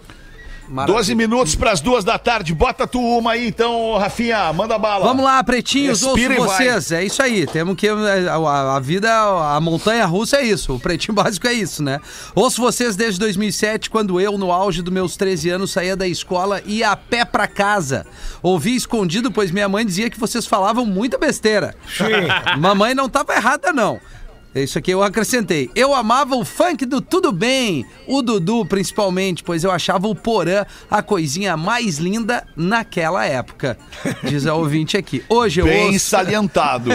Maravilha. 12 minutos para as duas da tarde. Bota tu uma aí, então, Rafinha. Manda bala. Vamos lá, pretinhos, ouço Respira vai. vocês. É isso aí. Temos que. A, a- a vida, a montanha russa é isso. O pretinho básico é isso, né? Ouço vocês desde 2007, quando eu, no auge dos meus 13 anos, saía da escola e ia a pé pra casa. Ouvi escondido, pois minha mãe dizia que vocês falavam muita besteira. Mamãe não tava errada, não. Isso aqui eu acrescentei. Eu amava o funk do Tudo Bem, o Dudu principalmente, pois eu achava o Porã a coisinha mais linda naquela época. Diz a ouvinte aqui. Hoje eu Bem ouço... salientado.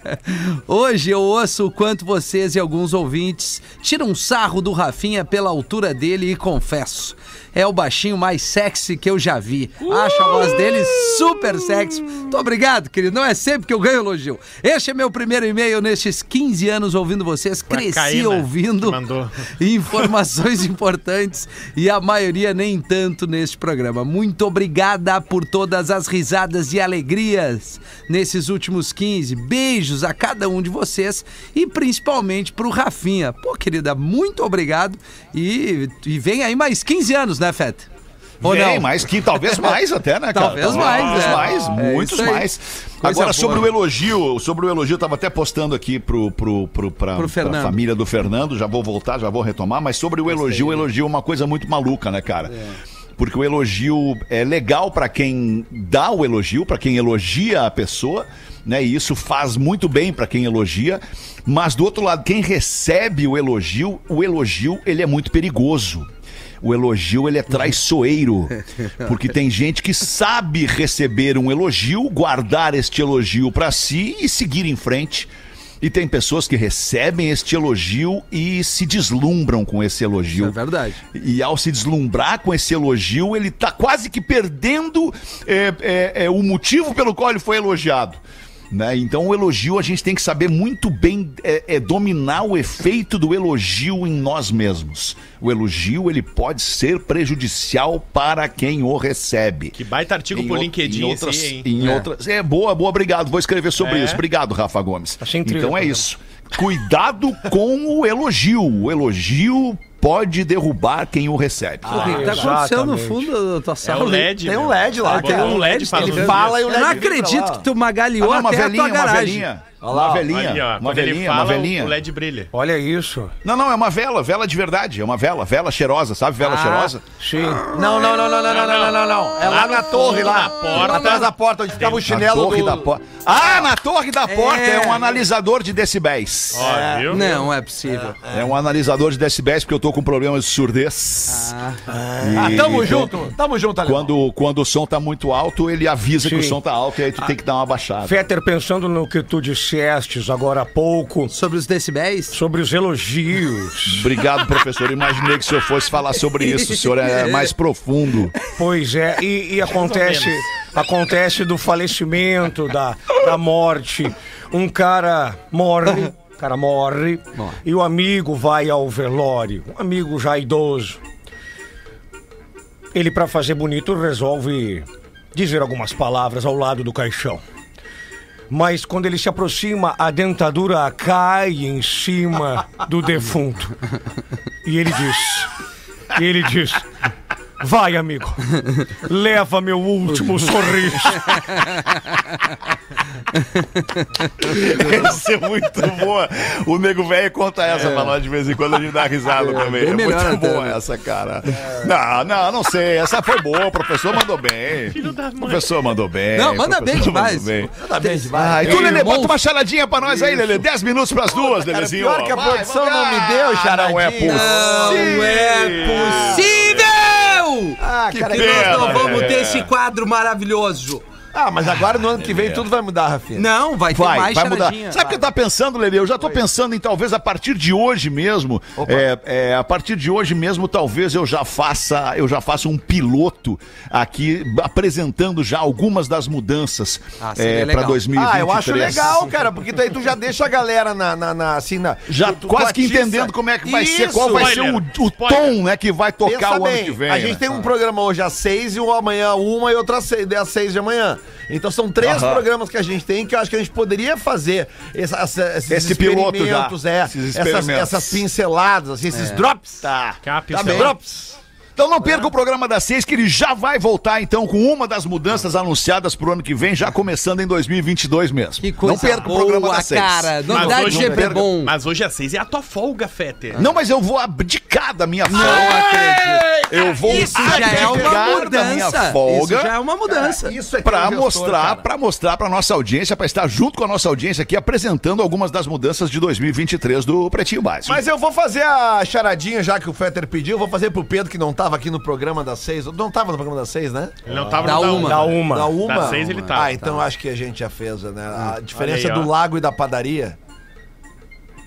Hoje eu ouço o quanto vocês e alguns ouvintes tiram um sarro do Rafinha pela altura dele e confesso, é o baixinho mais sexy que eu já vi. Acho a voz dele super sexy. Muito obrigado, querido. Não é sempre que eu ganho elogio. Este é meu primeiro e-mail nestes 15 anos ouvindo vocês. Cresci Caína ouvindo que mandou. informações importantes e a maioria nem tanto neste programa. Muito obrigada por todas as risadas e alegrias nesses últimos 15. Beijos a cada um de vocês e principalmente pro Rafinha. Pô, querida, muito obrigado e, e vem aí mais 15 anos, né, Feta? Ou Vem, não? mais que talvez mais até, né, cara? Talvez mais, Talvez é. mais, É muitos isso aí. mais. Coisa Agora, boa. sobre o elogio, sobre o elogio, eu tava até postando aqui pro, pro, pro, pra, Pro pra família do Fernando, já vou voltar, já vou retomar, mas sobre o elogio, o elogio é uma coisa muito maluca, né, cara? Porque o elogio é legal pra quem dá o elogio, pra quem elogia a pessoa, né? E isso faz muito bem pra quem elogia, mas do outro lado, quem recebe o elogio, o elogio ele é muito perigoso. O elogio ele é traiçoeiro, porque tem gente que sabe receber um elogio, guardar este elogio pra si e seguir em frente. E tem pessoas que recebem este elogio e se deslumbram com esse elogio. É verdade. E ao se deslumbrar com esse elogio, ele tá quase que perdendo é, é, é, o motivo pelo qual ele foi elogiado. Né? Então o elogio a gente tem que saber muito bem é, é, dominar o efeito do elogio em nós mesmos. O elogio ele pode ser prejudicial para quem o recebe. Que baita artigo Em pro o- LinkedIn em esse outras, aí, hein? em É. outras é boa boa obrigado vou escrever sobre É. isso obrigado Rafa Gomes Achei incrível então é isso cuidado com o elogio o elogio pode derrubar quem o recebe. Ah, o que está acontecendo no fundo da tua sala? É um LED. Tem um LED lá. É tem um LED. Ele fala e o LED. Eu não acredito que tu magaliou ah, não, até velhinha, a tua garagem. Olha lá, uma velhinha Ali, ó, uma velhinha uma velhinha o LED brilha. Olha isso. não não é uma vela vela de verdade é uma vela vela cheirosa sabe vela Ah. cheirosa Sim. Não, não, não, não, não, não, não, não, não. É lá na torre, lá. Na porta. Atrás da porta, onde ficava o na chinelo torre do... da porta ah na torre da porta é, É. um analisador de decibéis Ó, viu? Não, é possível. É um analisador de decibéis porque eu tô com problemas de surdez. Ah. Ah, E tamo então, junto, tamo junto, Alemão. Quando, quando o som tá muito alto, ele avisa que o Sim. som tá alto e aí tu tem que dar uma baixada. Fetter, pensando no que tu dissestes agora há pouco Sobre os decibéis? sobre os elogios. Obrigado, professor. Imaginei que o senhor fosse falar sobre isso. O senhor é mais profundo. Pois é, e, e acontece, acontece do falecimento, da, da morte. Um cara morre, o cara morre, Morre. e o amigo vai ao velório, um amigo já idoso. Ele, para fazer bonito, resolve dizer algumas palavras ao lado do caixão. Mas quando ele se aproxima, a dentadura cai em cima do defunto. E ele diz: ele diz, Vai, amigo. Leva meu último sorriso. Essa é muito boa. O nego velho conta essa pra nós de vez em quando a gente dá risada também. bem É muito até, boa né? essa, cara. Não, não, não sei. Essa foi boa. O professor mandou bem. O professor mandou bem. Não, manda bem demais. bem. Manda bem demais. E tu, Lelê, bota uma charadinha pra nós aí, Lelê. 10 minutos pras duas, Lelezinho. pior que a Vai, produção vai. não me deu Ah, Não é charadinha. possível. Não é possível! Ah, que cara, nós não vamos é. ter esse quadro maravilhoso. Ah, mas agora no ano que vem tudo vai mudar, Rafinha. Não, vai ter Vai, mais vai mudar. Sabe o que eu tava pensando, Lele? Eu já tô pensando em talvez a partir de hoje mesmo, é, é, a partir de hoje mesmo, talvez eu já faça, eu já faça um piloto aqui apresentando já algumas das mudanças Ah, é, para 2023. Ah, eu acho legal, cara, porque daí tu já deixa a galera na, na, na- assim, na... Já tu- tu quase que entendendo como é que vai ser, Isso. qual vai ser Spoiler. o, o tom, né, que vai tocar Pensa o ano bem, que vem. a gente né? tem um programa hoje às seis e um amanhã uma e outro às seis, às seis de amanhã. Então são três Aham. programas que a gente tem que eu acho que a gente poderia fazer essa, essa- esses Esse piloto já, experimentos, é, esses essas, experimentos. essas pinceladas, assim, esses drops. Tá. Que é uma Tá pincelada. Drops. Então não perca o programa das seis, que ele já vai voltar, então, com uma das mudanças anunciadas pro ano que vem, já começando em 2022 mesmo. Que coisa não perca boa, o programa das seis. cara. Mas Novidade hoje, sempre é bom. mas hoje às seis é a tua folga, Fetter. Não, mas eu vou abdicar da minha Não folga. acredito. Eu vou Isso já é uma abdicar da minha mudança. folga. Isso já é uma mudança. Isso é é Pra gestor, mostrar, cara. para mostrar pra nossa audiência, pra estar junto com a nossa audiência aqui, apresentando algumas das mudanças de 2023 do Pretinho Básico. Mas eu vou fazer a charadinha, já que o Fetter pediu, eu vou fazer pro Pedro, que não tava aqui no programa das seis. Não tava no programa das seis, né? Ele não tava Dá no da uma. Dá uma. Da uma? Das seis ele tá. Ah, então acho que a gente já fez, né? A diferença Olha aí, do lago e da padaria.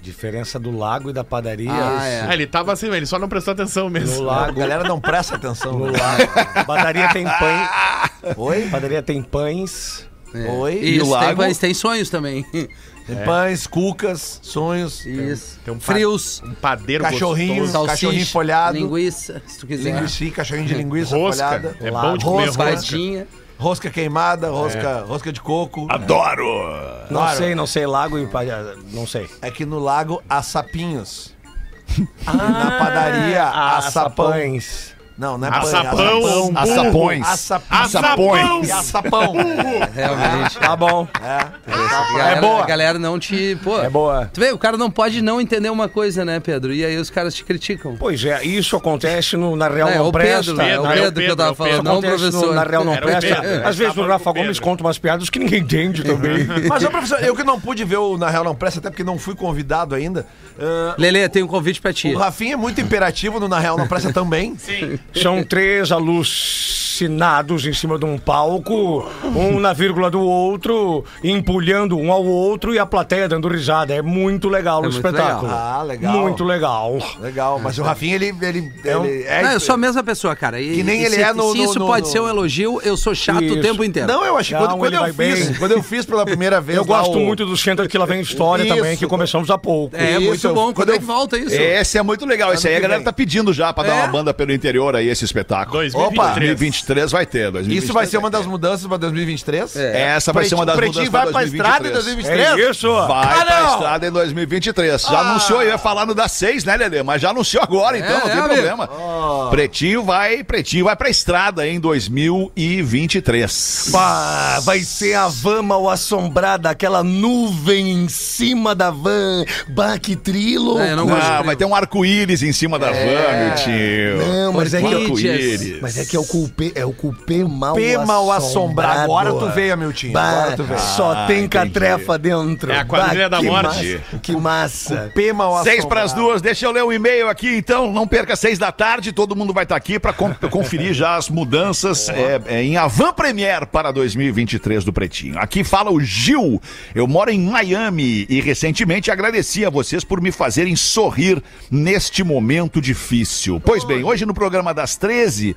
Diferença do lago e da padaria. Ah, é. Ah, ele tava assim, ele só não prestou atenção No mesmo. A lago. galera não presta atenção. No né? lago. Padaria tem pães. Oi? Padaria tem pães. Oi? Isso, E o tem, lago? mas tem sonhos também. Tem pães, cucas, sonhos, Isso. Tem um Frios, Um padeiro cachorrinho, gostoso. cachorrinho folhado, linguiça, se tu quiser. linguiça, cachorrinho de linguiça Rosca. folhada, É bom de comer Rosca. rosca. Badinha. rosca queimada, rosca, rosca de coco. Adoro! Não Claro. sei, não sei. Lago e padaria. Não sei. É que no lago há sapinhos. E na padaria há Ah, sapães. Não, não é Açapão, pão, Açapões. Açapão. Açapões. E açapão. Realmente. Tá bom. É. A galera, boa. A galera não te. Pô, É boa. Tu vê, o cara não pode não entender uma coisa, né, Pedro? E aí os caras te criticam. Pois é, isso acontece no, na Real É, não o presta. Pedro, é o Pedro, que eu tava é falando, não o acontece no- professor. na Real não Era presta. Às vezes o Rafa Gomes conta umas piadas que ninguém entende também. Mas, professor, eu que não pude ver o Na Real Não Presta, até porque não fui convidado ainda. ah, Lele, tem um convite pra ti. o Rafinha é muito imperativo no Na Real Não Presta também. São três alucinados em cima de um palco, um na vírgula do outro, empulhando um ao outro e a plateia dando risada. É muito legal É o muito espetáculo. legal. Ah, legal. Muito legal. Legal, mas o Rafinha, ele. ele, ele é, Não, eu sou a mesma pessoa, cara. E- Que nem e ele se, é no- Se no- isso no- pode no- ser um elogio, eu sou chato o Isso. tempo inteiro. Não, eu acho que Não, quando, quando ele eu vai fiz, quando eu fiz pela primeira vez. Eu lá gosto o- muito do Senta que lá vem história Isso. também, que começamos há pouco. É, Isso, muito bom. quando Quando é eu- que volta isso? Esse é muito legal. Esse aí a que galera vem. tá pedindo já pra dar É? uma banda pelo interior aí, esse espetáculo. 2023. 2023 vai ter. 2023 Isso vai ser uma das mudanças pra 2023? É. Essa vai ser uma das O mudanças Pretinho pra vai pra estrada em 2023. 2023? É isso? Vai Ah, pra não! estrada em 2023. Já anunciou, eu ia falar no das seis, né, Lelê? Mas já anunciou agora, então É, não é, tem amigo. problema. Pretinho vai, Pretinho vai pra estrada em 2023. Pá, vai ser a van mal assombrada, aquela nuvem em cima da van. Bah, que trilo. É, não. Ah, vai ter um arco-íris em cima da van, meu tio. Não, mas é que, Orquídeas. mas é que é o culpê, é o culpê mal Culpê mal assombrado. Agora tu veio, meu time. Agora tu veio. só Ah, tem entendi. catrefa dentro. É a quadrilha da que morte. Massa, que massa. P mal Seis assombrado. para as duas, deixa eu ler um e-mail aqui, então. Não perca seis da tarde, todo mundo vai estar aqui para conferir já as mudanças é, é, em Avan Premier para 2023 do Pretinho. Aqui fala o Gil. Eu moro em Miami e recentemente agradeci a vocês por me fazerem sorrir neste momento difícil. Pois bem, hoje no programa das 13.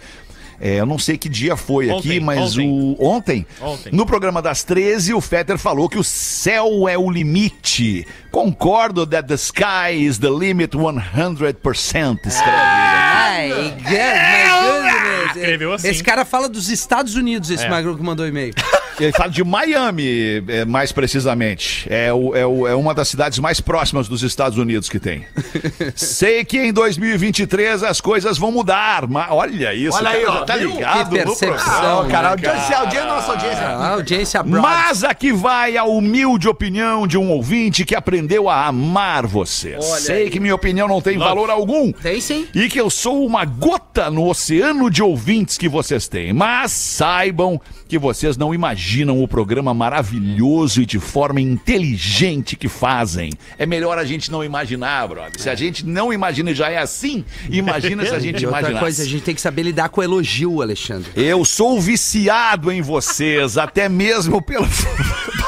é, eu não sei que dia foi aqui, Ontem, mas ontem. o. Ontem? Ontem. No programa das 13, o Fetter falou que o céu é o limite. Concordo that the sky is the limit 100%, escreve. Ai, God, my goodness. Escreveu assim. Esse cara fala dos Estados Unidos, esse É. magro que mandou e-mail. Ele fala de Miami, é, mais precisamente. É, o- é o- é uma das cidades mais próximas dos Estados Unidos que tem. Sei que em 2023 as coisas vão mudar, mas olha isso, Olha aí, ó, tá ligado Que no percepção. programa. Ó, cara, a né, cara? audiência, a audiência é nossa audiência. A audiência broad. Mas aqui vai a humilde opinião de um ouvinte que aprendeu a amar vocês. Sei que minha opinião não tem valor algum. Tem sim. E que eu sou uma gota no oceano de ouvintes que vocês têm. Mas saibam que vocês não imaginam o programa maravilhoso e de forma inteligente que fazem. É melhor a gente não imaginar, brother. Se a gente não imagina e já é assim, imagina se a gente E outra coisa, a gente tem que saber lidar com o elogio, Alexandre. Eu sou viciado em vocês, até mesmo pelo.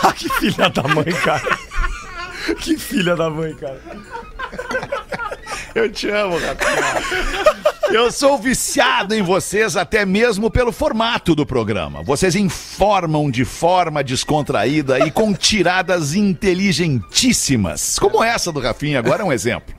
Ah, que filha da mãe, cara. Que filha da mãe, cara. Eu te amo, Rafinha. Eu sou viciado em vocês até mesmo pelo formato do programa. Vocês informam de forma descontraída e com tiradas inteligentíssimas. Como essa do Rafinha, agora é um exemplo.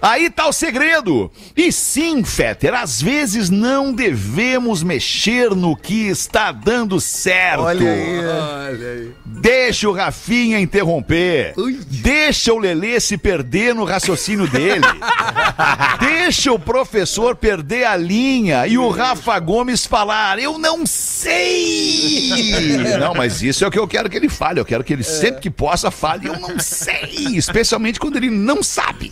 Aí tá o segredo. E sim, Fetter, às vezes não devemos mexer no que está dando certo. Olha aí. Deixa o Rafinha interromper. Deixa o Lelê se perder no raciocínio dele. Deixa o professor perder a linha e o Rafa Gomes falar: Eu não sei. Não, mas isso é o que eu quero que ele fale. Eu quero que ele sempre que possa fale: Eu não sei. Especialmente quando ele não sabe.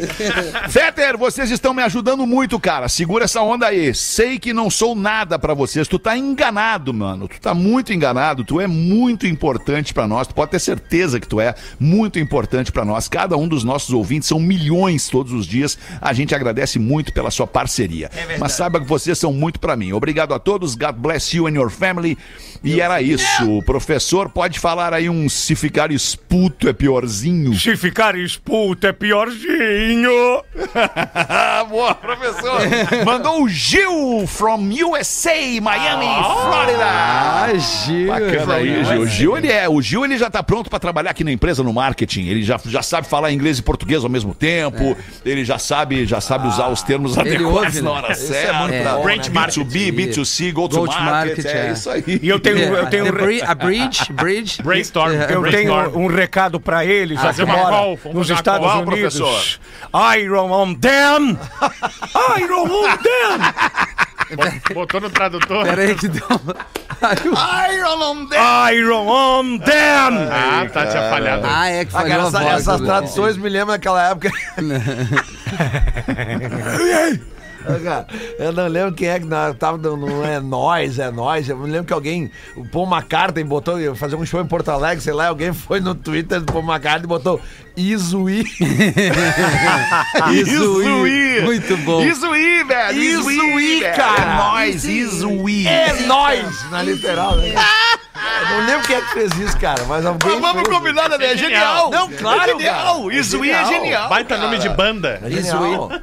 Fetter, vocês estão me ajudando muito, cara. Segura essa onda aí. Sei que não sou nada pra vocês. Tu tá enganado, mano. Tu tá muito enganado. Tu é muito importante pra nós. Tu pode ter certeza que tu é muito importante pra nós. Cada um dos nossos ouvintes são milhões todos os dias. A gente agradece muito pela sua parceria. Mas saiba que vocês são muito pra mim. Obrigado a todos. God bless you and your family. E era isso. O professor pode falar aí um se ficar esputo é piorzinho. Se ficar expulso é piorzinho. Boa, professor. Mandou o Gil from USA, Miami, Florida. Ah, Gil. Bacana aí, Gil. O Gil, ele é, o Gil ele já tá pronto pra trabalhar aqui na empresa no marketing. Ele já, já sabe falar inglês e português ao mesmo tempo. Ele já sabe, já sabe usar os termos adequados ouve, na né? hora Isso certa. é muito bom, Branch né? marketing. B2B, B2C, go to market. market, é é. isso aí. E eu tenho, eu tenho, um a bridge, bridge. Brainstorm. É, eu tenho um recado pra ele, já fazer uma call, nos Estados call, Unidos. professor. Iron on them! Iron on them! Botou no tradutor. Pera aí que deu. Iron on them. Iron on them! Ah, tá, tinha falhado. Ah, é que Ah, falhou cara, a essa- voz essas do- traduções me lembram daquela época. Eu não lembro quem é que na- tava no, no É Nós, É Nós. Eu me lembro que alguém, o Paul McCartney botou, ia fazer um show em Porto Alegre, sei lá, alguém foi no Twitter do Paul McCartney e botou Izuí. Izuí. Muito bom. Izuí, velho. Izuí, velho. cara. É nóis, Izuí. É Nós, na literal, né? Eu não lembro quem é que fez isso, cara, mas alguém Mas vamos fez. combinar, né? É genial. genial. Não, claro, É genial. Izuí é Genial. Baita cara. nome de banda. Genial. Izuí.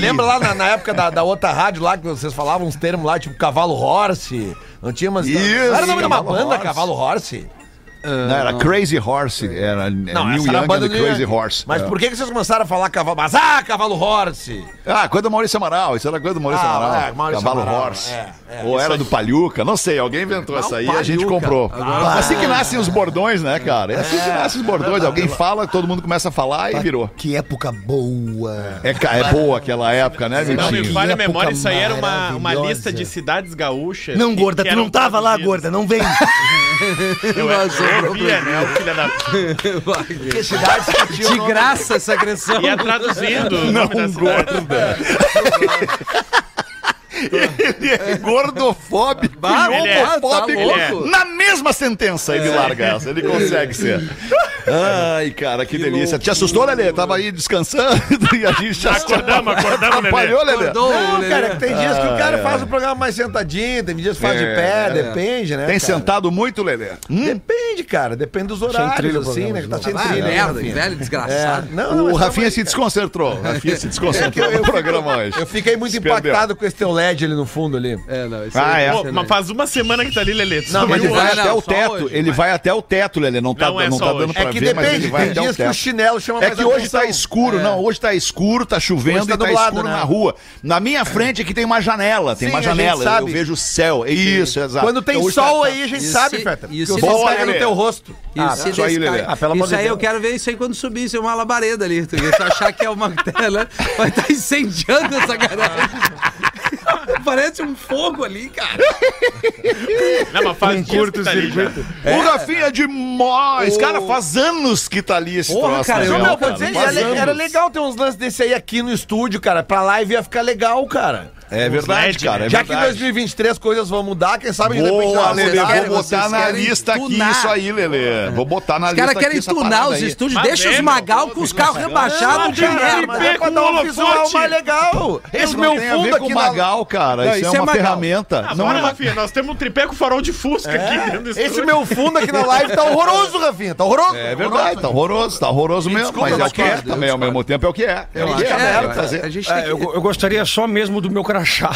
Lembra lá na, na época da, da outra rádio lá que vocês falavam uns termos lá, tipo cavalo horse? Não tinha umas. Isso, era o nome de uma banda, Horse. Cavalo Horse? Não, era Crazy Horse. Era Não, New Young banda and Crazy Young. Horse. Mas É. por que, que vocês começaram a falar cavalo? Mas ah, Cavalo Horse! Ah, coisa do Maurício Amaral. Isso era coisa do Maurício Ah, Amaral. é, Maurício Cavalo Amaral, Horse. é, é, Ou era do Palhuca. Não sei, alguém inventou essa aí e a gente comprou. Agora- assim que nascem os bordões, né, cara? É assim que nascem os bordões. Alguém fala, todo mundo começa a falar e virou. Que época boa. É, é boa aquela época, né, Não me Vitinho? falha a memória, isso aí era uma, uma lista de cidades gaúchas. Não, gorda, tu não tava lá, gorda, não vem. Eu, eu ouvia, né, o filho da... Que cidades que tinham De graça essa agressão. Ia traduzindo o nome da cidade. Ele é gordofóbico Bah, e é, homofóbico ele é. na mesma sentença ele larga essa. Ele consegue ser. Ai, cara, que, delícia. Te assustou, Lelê? Tava aí descansando e a gente já Acordamos, acordamos, Lelê. atrapalhou, Lelê. Acordou, Não, Lelê. cara, tem dias que o cara Ah, faz o programa mais sentadinho, tem dias que faz de É, pé, é. depende, né? Tem cara? sentado muito, Lelê? Hum? Depende, cara, depende dos horários, assim, né? Que tá sem Ah, trilha. merda, velho É, desgraçado. não, não, O Rafinha se desconcentrou. O Rafinha se desconcentrou no programa hoje. Eu fiquei muito impactado com esse teu lag LED ali no fundo ali. É, não, esse Ah, aí é. Pô, mas faz uma semana que tá ali, Lelê. Não, mas Ele vai até o teto, hoje, ele vai. vai até o teto, Lelê. Não tá, Não é não só tá hoje. dando pra É que ver, mas depende, ele vai tem até o dias que o teto. chinelo chama É mais que hoje tá atenção. escuro, não. Hoje tá escuro, tá chovendo Hoje tá e tá nublado, escuro né? na rua. Na minha frente aqui tem uma janela, tem Sim, uma gente janela. Eu sabe. vejo o céu. Isso, exato. Quando tem Então, hoje sol tá- aí, a gente Isso sabe, se- Feta. isso o se sol pega no teu rosto. Ah, se isso aí, descai- Lelê. Ah, pelo amor isso de aí Deus. eu quero ver isso aí quando subir, isso é uma labareda ali. Tu tu achar que é uma tela, vai estar incendiando essa garagem. of Parece um fogo ali, cara. Não, mas faz Um que tá já. curto-circuito. O Rafinha é demais. Cara, faz anos que tá ali esse Porra, troço. cara, né, eu Não, vou cara, dizer, era, era legal ter uns lances desse aí aqui no estúdio, cara. Pra live ia ficar legal, cara. É verdade, LED, cara. É Já que em verdade. 2023 coisas vão mudar, quem sabe de repente Boa, Lelê, mudada. querem- vou botar na lista aqui isso aí, Lelê. Vou botar na Os lista caras aqui querem tunar os aí. estúdios, Mas deixa é, os Magal com os carros rebaixados Não, de merda. É pra dar um visual mais legal. Esse meu não fundo aqui. Magal, cara. Não, isso, isso é é uma Magal. ferramenta. Ah, não é uma... Rafinha, nós temos um tripé com farol de Fusca aqui dentro do Esse estúdio. meu fundo aqui na live tá horroroso, Rafinha. Tá horroroso. É verdade, tá horroroso, tá horroroso mesmo. desculpa, Mas é o que é também, ao mesmo tempo é o que é. É Eu o acho que é, é, a- fazer. a gente É, tem eu, que... eu gostaria só mesmo do meu crachá.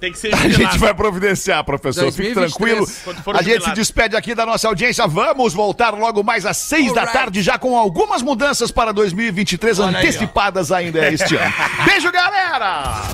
Tem que ser A gente vai providenciar, professor. Fique 2023, tranquilo. A gente se despede aqui da nossa audiência. Vamos voltar logo mais às seis da Alright. tarde, já com algumas mudanças para 2023 antecipadas ainda este ano. Beijo, galera!